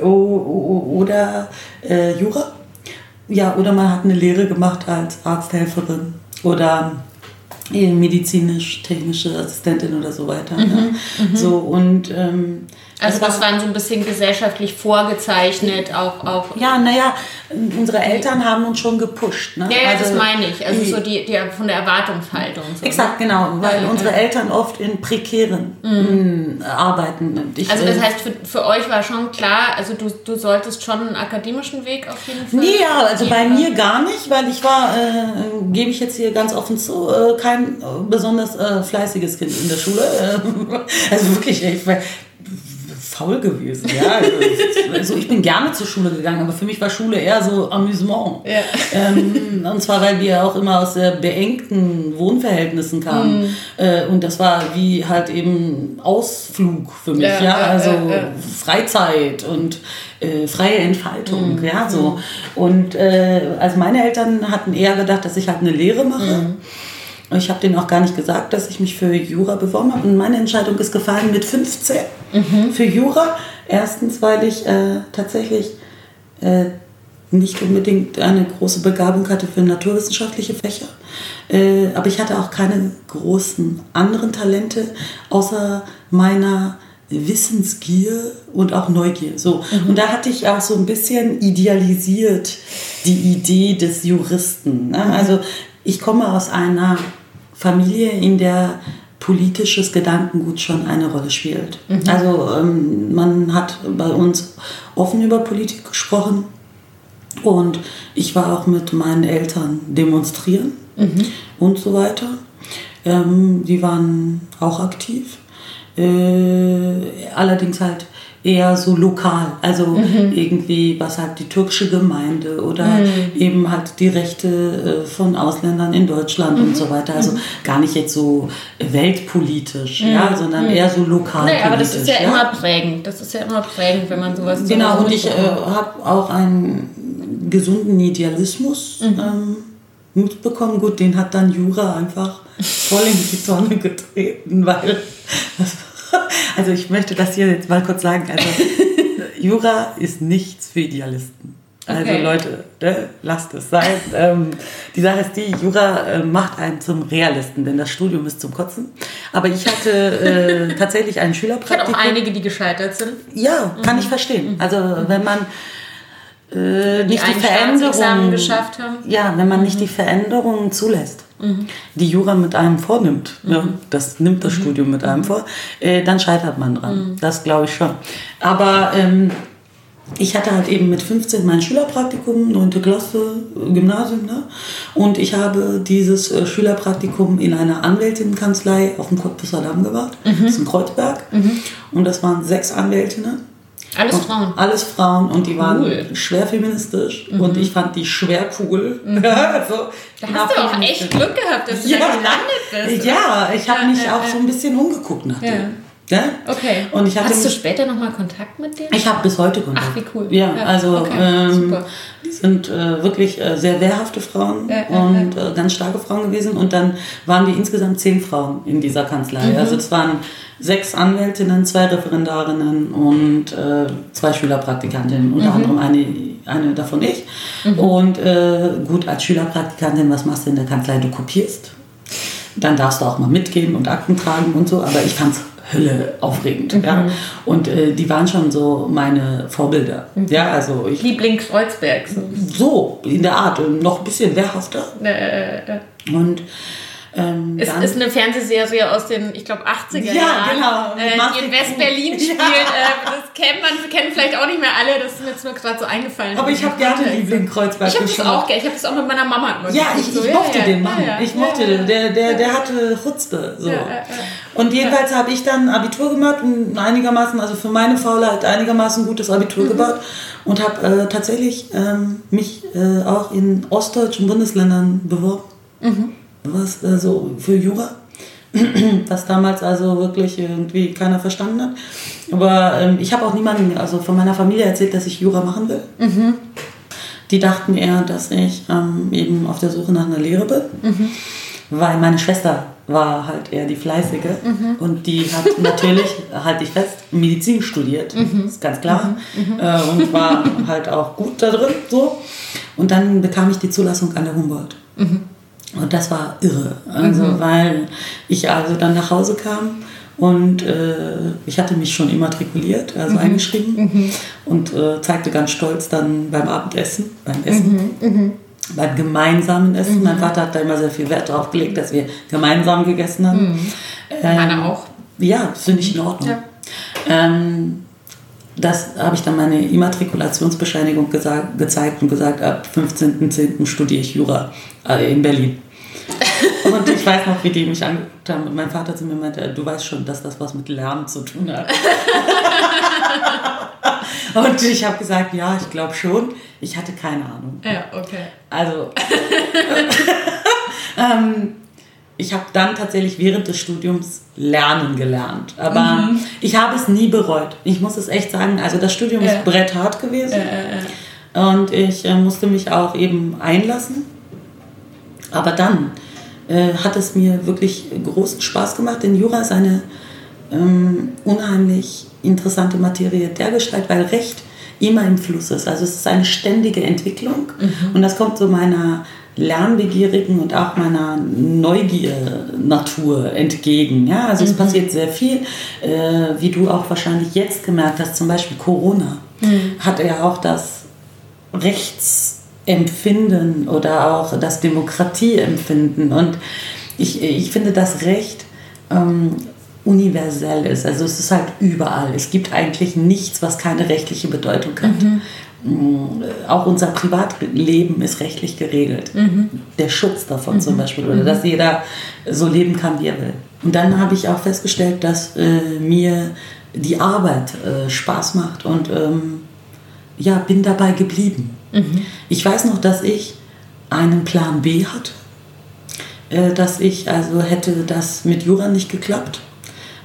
oder äh, Jura. Ja, oder man hat eine Lehre gemacht als Arzthelferin oder medizinisch-technische Assistentin oder so weiter. Mhm, ne? mhm. So und ähm, also das waren so ein bisschen gesellschaftlich vorgezeichnet, auch, auch. Ja, naja, unsere Eltern haben uns schon gepusht. Ne? Ja, ja also, das meine ich. Also so die, die von der Erwartungshaltung. So, exakt, ne? genau, weil ja, unsere ja. Eltern oft in prekären mhm. Mm, arbeiten. Ich, also das heißt, für, für euch war schon klar, also du, du solltest schon einen akademischen Weg auf jeden Fall. Nee, ja, also bei mir gar nicht, weil ich war, äh, gebe ich jetzt hier ganz offen zu, äh, kein äh, besonders äh, fleißiges Kind in der Schule. also wirklich, ich, faul gewesen. Ja? Also, ich bin gerne zur Schule gegangen, aber für mich war Schule eher so Amüsement. Ja. Ähm, und zwar, weil wir auch immer aus sehr beengten Wohnverhältnissen kamen. Mhm. Äh, und das war wie halt eben Ausflug für mich. Ja, ja? Also Freizeit und äh, freie Entfaltung. Mhm. Ja, so. Und äh, also meine Eltern hatten eher gedacht, dass ich halt eine Lehre mache. Mhm. Ich habe denen auch gar nicht gesagt, dass ich mich für Jura beworben habe. Und meine Entscheidung ist gefallen mit 15 mhm. für Jura. Erstens, weil ich äh, tatsächlich äh, nicht unbedingt eine große Begabung hatte für naturwissenschaftliche Fächer. Äh, aber ich hatte auch keine großen anderen Talente, außer meiner Wissensgier und auch Neugier. So. Mhm. Und da hatte ich auch so ein bisschen idealisiert die Idee des Juristen. Ne? Mhm. Also ich komme aus einer Familie, in der politisches Gedankengut schon eine Rolle spielt. Mhm. Also ähm, man hat bei uns offen über Politik gesprochen und ich war auch mit meinen Eltern demonstrieren mhm. und so weiter. Ähm, die waren auch aktiv. Äh, allerdings halt eher so lokal, also mhm. irgendwie was halt die türkische Gemeinde oder mhm. eben halt die Rechte äh, von Ausländern in Deutschland mhm. und so weiter. Also mhm. gar nicht jetzt so weltpolitisch, ja, mhm. sondern mhm. eher so lokal. Nee, aber das ist ja, ja, immer prägend. Das ist ja immer prägend, wenn man sowas. Genau. Und ich äh, habe auch einen gesunden Idealismus. Ähm, mitbekommen. Gut, den hat dann Jura einfach voll in die Tonne getreten, weil das also ich möchte das hier jetzt mal kurz sagen. Also Jura ist nichts für Idealisten. Also okay. Leute, ne, lasst es sein. Ähm, die Sache ist die, Jura äh, macht einen zum Realisten, denn das Studium ist zum Kotzen. Aber ich hatte äh, tatsächlich einen Schülerpraktikum. Ich auch einige, die gescheitert sind. Ja, kann mhm. ich verstehen. Also wenn man äh, nicht die, die Veränderungen geschafft haben. Ja, wenn man mhm. nicht die Veränderungen zulässt mhm. die Jura mit einem vornimmt, mhm. ne? das nimmt das mhm. Studium mit einem vor, äh, dann scheitert man dran. Mhm. Das glaube ich schon. Aber ähm, ich hatte halt eben mit 15 mein Schülerpraktikum, 9. Klasse, Gymnasium, ne? Und ich habe dieses äh, Schülerpraktikum in einer Anwältinnenkanzlei auf dem Cottbusser Damm gemacht. Mhm. Das ist in Kreuzberg. Mhm. Und das waren sechs Anwältinnen. Alles und Frauen. Alles Frauen und die waren cool. schwer feministisch mhm. und ich fand die schwer cool. Mhm. also, da hast du auch echt Glück gehabt, dass du ja. da gelandet bist. Ja, ich habe mich ja, auch so ein bisschen umgeguckt nach dem. Ja? Okay. Und ich hatte Hast du später nochmal Kontakt mit denen? Ich habe bis heute Kontakt. Ach, wie cool. Ja, ja. also okay. ähm, die sind äh, wirklich äh, sehr wehrhafte Frauen ja, und äh, ganz starke Frauen gewesen. Und dann waren wir insgesamt zehn Frauen in dieser Kanzlei. Mhm. Also es waren sechs Anwältinnen, zwei Referendarinnen und äh, zwei Schülerpraktikantinnen, unter mhm. anderem eine, eine davon ich. Mhm. Und äh, gut, als Schülerpraktikantin, was machst du in der Kanzlei? Du kopierst. Dann darfst du auch mal mitgehen und Akten tragen und so, aber ich fand es Hölle aufregend. Mhm. Ja. Und äh, die waren schon so meine Vorbilder. Mhm. Ja, also ich, Liebling Kreuzberg. So. so in der Art, noch ein bisschen wehrhafter. Äh, äh, und ähm, es ist eine Fernsehserie aus den, ich glaube, 80er ja, Jahren. genau. Äh, die in West-Berlin spielt. Ja. Äh, das kennt man, kennen vielleicht auch nicht mehr alle. Das ist mir jetzt nur gerade so eingefallen. Aber ich habe gerne Liebling Kreuzberg Ich habe das auch gerne. Ich habe das auch mit meiner Mama immer Ja, ich, so, ich mochte ja, den Mann. Ich mochte den. Der, der, der hatte Chutzpe. So. Und jedenfalls habe ich dann Abitur gemacht und einigermaßen, also für meine Faulheit, einigermaßen gutes Abitur mhm. gebaut und habe äh, tatsächlich ähm, mich äh, auch in ostdeutschen Bundesländern beworben. Mhm was äh, so für Jura, was damals also wirklich irgendwie keiner verstanden hat. Aber ähm, ich habe auch niemandem, also von meiner Familie erzählt, dass ich Jura machen will. Mhm. Die dachten eher, dass ich ähm, eben auf der Suche nach einer Lehre bin, Mhm. weil meine Schwester war halt eher die Fleißige Mhm. und die hat natürlich, halte ich fest, Medizin studiert, Mhm. ist ganz klar, Äh, und war halt auch gut da drin. So. Und dann bekam ich die Zulassung an der Humboldt. Mhm. Und das war irre, also weil ich also dann nach Hause kam und äh, ich hatte mich schon immatrikuliert, also eingeschrieben und äh, zeigte ganz stolz dann beim Abendessen, beim Essen, beim gemeinsamen Essen. Mein Vater hat da immer sehr viel Wert drauf gelegt, dass wir gemeinsam gegessen haben. Ähm, Meine auch. Ja, das finde ich in Ordnung. Ja. Ähm, das habe ich dann meine Immatrikulationsbescheinigung gezeigt und gesagt, ab 15.10. studiere ich Jura äh, in Berlin. Und ich weiß noch, wie die mich angeguckt haben. Und mein Vater zu mir meinte, du weißt schon, dass das was mit Lernen zu tun hat. und ich habe gesagt, ja, ich glaube schon. Ich hatte keine Ahnung. Ja, okay. Also, ähm, ich habe dann tatsächlich während des Studiums lernen gelernt. Aber ich habe es nie bereut. Ich muss es echt sagen. Also das Studium Ja. ist bretthart gewesen. Und ich äh, musste mich auch eben einlassen. Aber dann äh, hat es mir wirklich großen Spaß gemacht, denn Jura ist eine ähm, unheimlich interessante Materie dergestalt, weil Recht immer im Fluss ist. Also es ist eine ständige Entwicklung und das kommt so meiner lernbegierigen und auch meiner Neugier-Natur entgegen. Ja, also es passiert sehr viel, äh, wie du auch wahrscheinlich jetzt gemerkt hast, zum Beispiel Corona hat ja auch das Rechtsempfinden oder auch das Demokratieempfinden. Und ich, ich finde, dass Recht ähm, universell ist. Also es ist halt überall. Es gibt eigentlich nichts, was keine rechtliche Bedeutung hat. Mm, Auch unser Privatleben ist rechtlich geregelt. Der Schutz davon zum Beispiel. Oder dass jeder so leben kann, wie er will. Und dann habe ich auch festgestellt, dass äh, mir die Arbeit äh, Spaß macht und ähm, ja, bin dabei geblieben. Ich weiß noch, dass ich einen Plan B hatte, äh, dass ich also hätte das mit Jura nicht geklappt,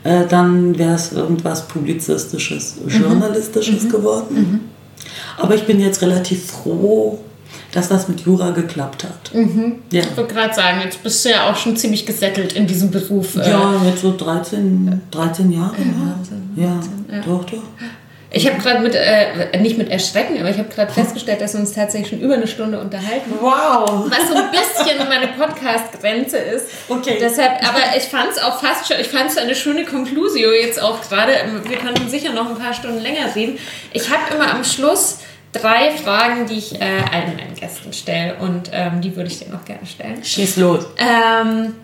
äh, dann wäre es irgendwas publizistisches, journalistisches geworden. Aber ich bin jetzt relativ froh, dass das mit Jura geklappt hat. Ja. Ich wollte gerade sagen, jetzt bist du ja auch schon ziemlich gesettelt in diesem Beruf. äh. ja, jetzt so 13, 13 Jahre. Ja, Wahnsinn, ja. Wahnsinn, ja. doch, doch. Ich habe gerade mit, äh, nicht mit Erschrecken, aber ich habe gerade festgestellt, dass wir uns tatsächlich schon über eine Stunde unterhalten. Wow! Was so ein bisschen meine Podcast-Grenze ist. Okay. Deshalb, aber ich fand es auch fast schon, ich fand es eine schöne Conclusio jetzt auch gerade. Wir könnten sicher noch ein paar Stunden länger reden. Ich habe immer am Schluss drei Fragen, die ich äh, allen meinen Gästen stelle und ähm, die würde ich dir noch gerne stellen. Schieß los. Ähm,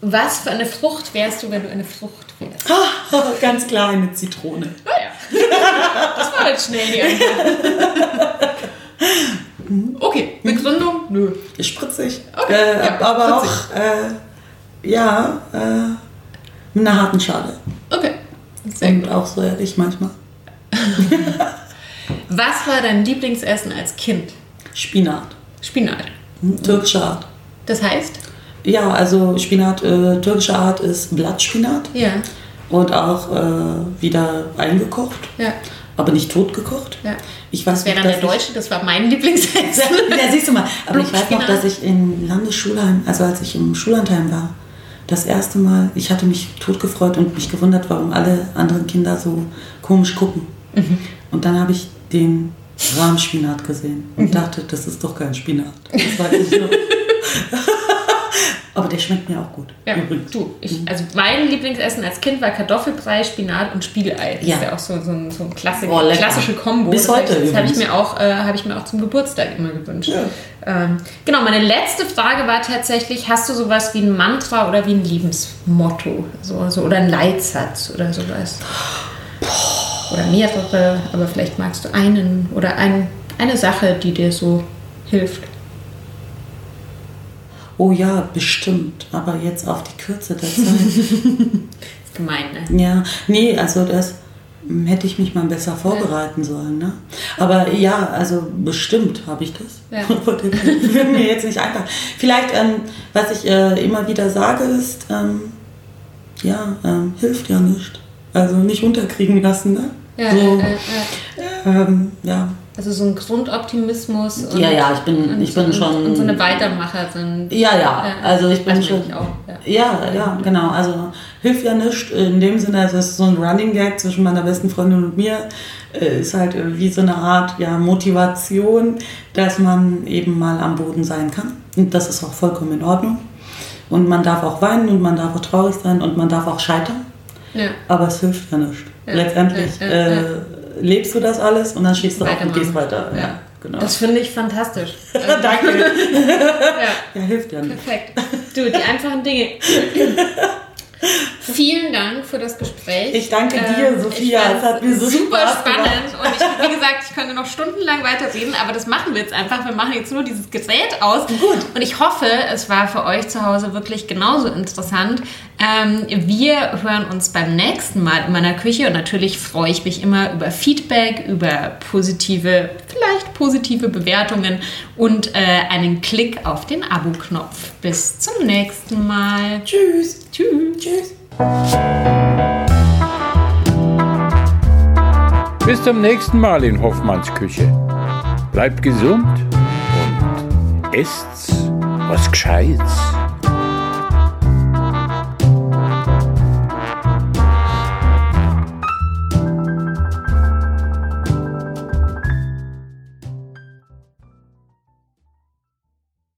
was für eine Frucht wärst du, wenn du eine Frucht Ganz klar eine Zitrone. Naja, das war jetzt schnell die Antwort. Okay, Begründung? Nö. Spritzig. Okay, Äh, ja, aber spritzig. auch, äh, ja, äh, mit einer harten Schale. Okay, sehr Und gut. auch so ehrlich manchmal. Was war dein Lieblingsessen als Kind? Spinat. Spinat. Türkische Art. Das heißt? Ja, also Spinat, äh, türkische Art ist Blattspinat Ja, und auch äh, wieder eingekocht, ja, aber nicht totgekocht. ja. Ich weiß Das wäre noch, dann der ich- Deutsche, das war mein Lieblingsessen. Ja, siehst du mal. Aber ich weiß noch, dass ich im Landesschulheim, also als ich im Schullandheim war, das erste Mal, ich hatte mich totgefreut und mich gewundert, warum alle anderen Kinder so komisch gucken. Mhm. Und dann habe ich den Rahmspinat gesehen und Mhm. dachte, das ist doch kein Spinat. Das war nicht so. Aber der schmeckt mir auch gut. Ja, übrigens. du, ich, also mein Lieblingsessen als Kind war Kartoffelbrei, Spinat und Spiegelei. Das Ja. ist ja auch so, so ein, so ein Klassik, Oh, klassische Kombo. Bis das heute hab ich- Das habe ich, mir auch, äh, habe ich mir auch zum Geburtstag immer gewünscht. Ähm, genau, meine letzte Frage war tatsächlich, hast du sowas wie ein Mantra oder wie ein Lebensmotto? So, so, oder ein Leitsatz oder sowas? Oder mehrere, aber vielleicht magst du einen oder ein, eine Sache, die dir so hilft. Oh ja, bestimmt. Aber jetzt auf die Kürze der Zeit. Ist gemein, ne? Ja, nee, also das hm, hätte ich mich mal besser vorbereiten sollen. Ne? Aber ja, also bestimmt habe ich das. Ja. Das wird mir jetzt nicht einfach. Vielleicht, ähm, was ich äh, immer wieder sage, ist, ähm, ja, ähm, hilft ja nicht. Also nicht unterkriegen lassen. Ne? Ja, so, äh, äh, ähm, ja, Also so ein Grundoptimismus. Und, ja, ja, ich bin, und, ich bin schon. Und so eine Weitermacher sind. Ja, ja, also ich bin schon. Auch, ja. ja. ja, genau. Also hilft ja nichts. In dem Sinne, also es ist so ein Running Gag zwischen meiner besten Freundin und mir. Äh, ist halt wie so eine Art ja, Motivation, dass man eben mal am Boden sein kann. Und das ist auch vollkommen in Ordnung. Und man darf auch weinen und man darf auch traurig sein und man darf auch scheitern. Ja. Aber es hilft ja nichts. Ja. Letztendlich äh, lebst du das alles und dann stehst du auf und gehst weiter. Ja. Genau. Das finde ich fantastisch. Danke. ja. ja, hilft ja nicht. Perfekt. Du, die einfachen Dinge. Vielen Dank für das Gespräch. Ich danke dir, ähm, Sophia. Es hat mir so super Spaß spannend. Und ich, wie gesagt, ich könnte noch stundenlang weiterreden, aber das machen wir jetzt einfach. Wir machen jetzt nur dieses Gerät aus. Gut. Und ich hoffe, es war für euch zu Hause wirklich genauso interessant. Ähm, wir hören uns beim nächsten Mal in meiner Küche und natürlich freue ich mich immer über Feedback, über positive, vielleicht positive Bewertungen und äh, einen Klick auf den Abo-Knopf. Bis zum nächsten Mal. Tschüss. Tschüss. Tschüss. Bis zum nächsten Mal in Hoffmanns Küche. Bleibt gesund und esst was Gescheites.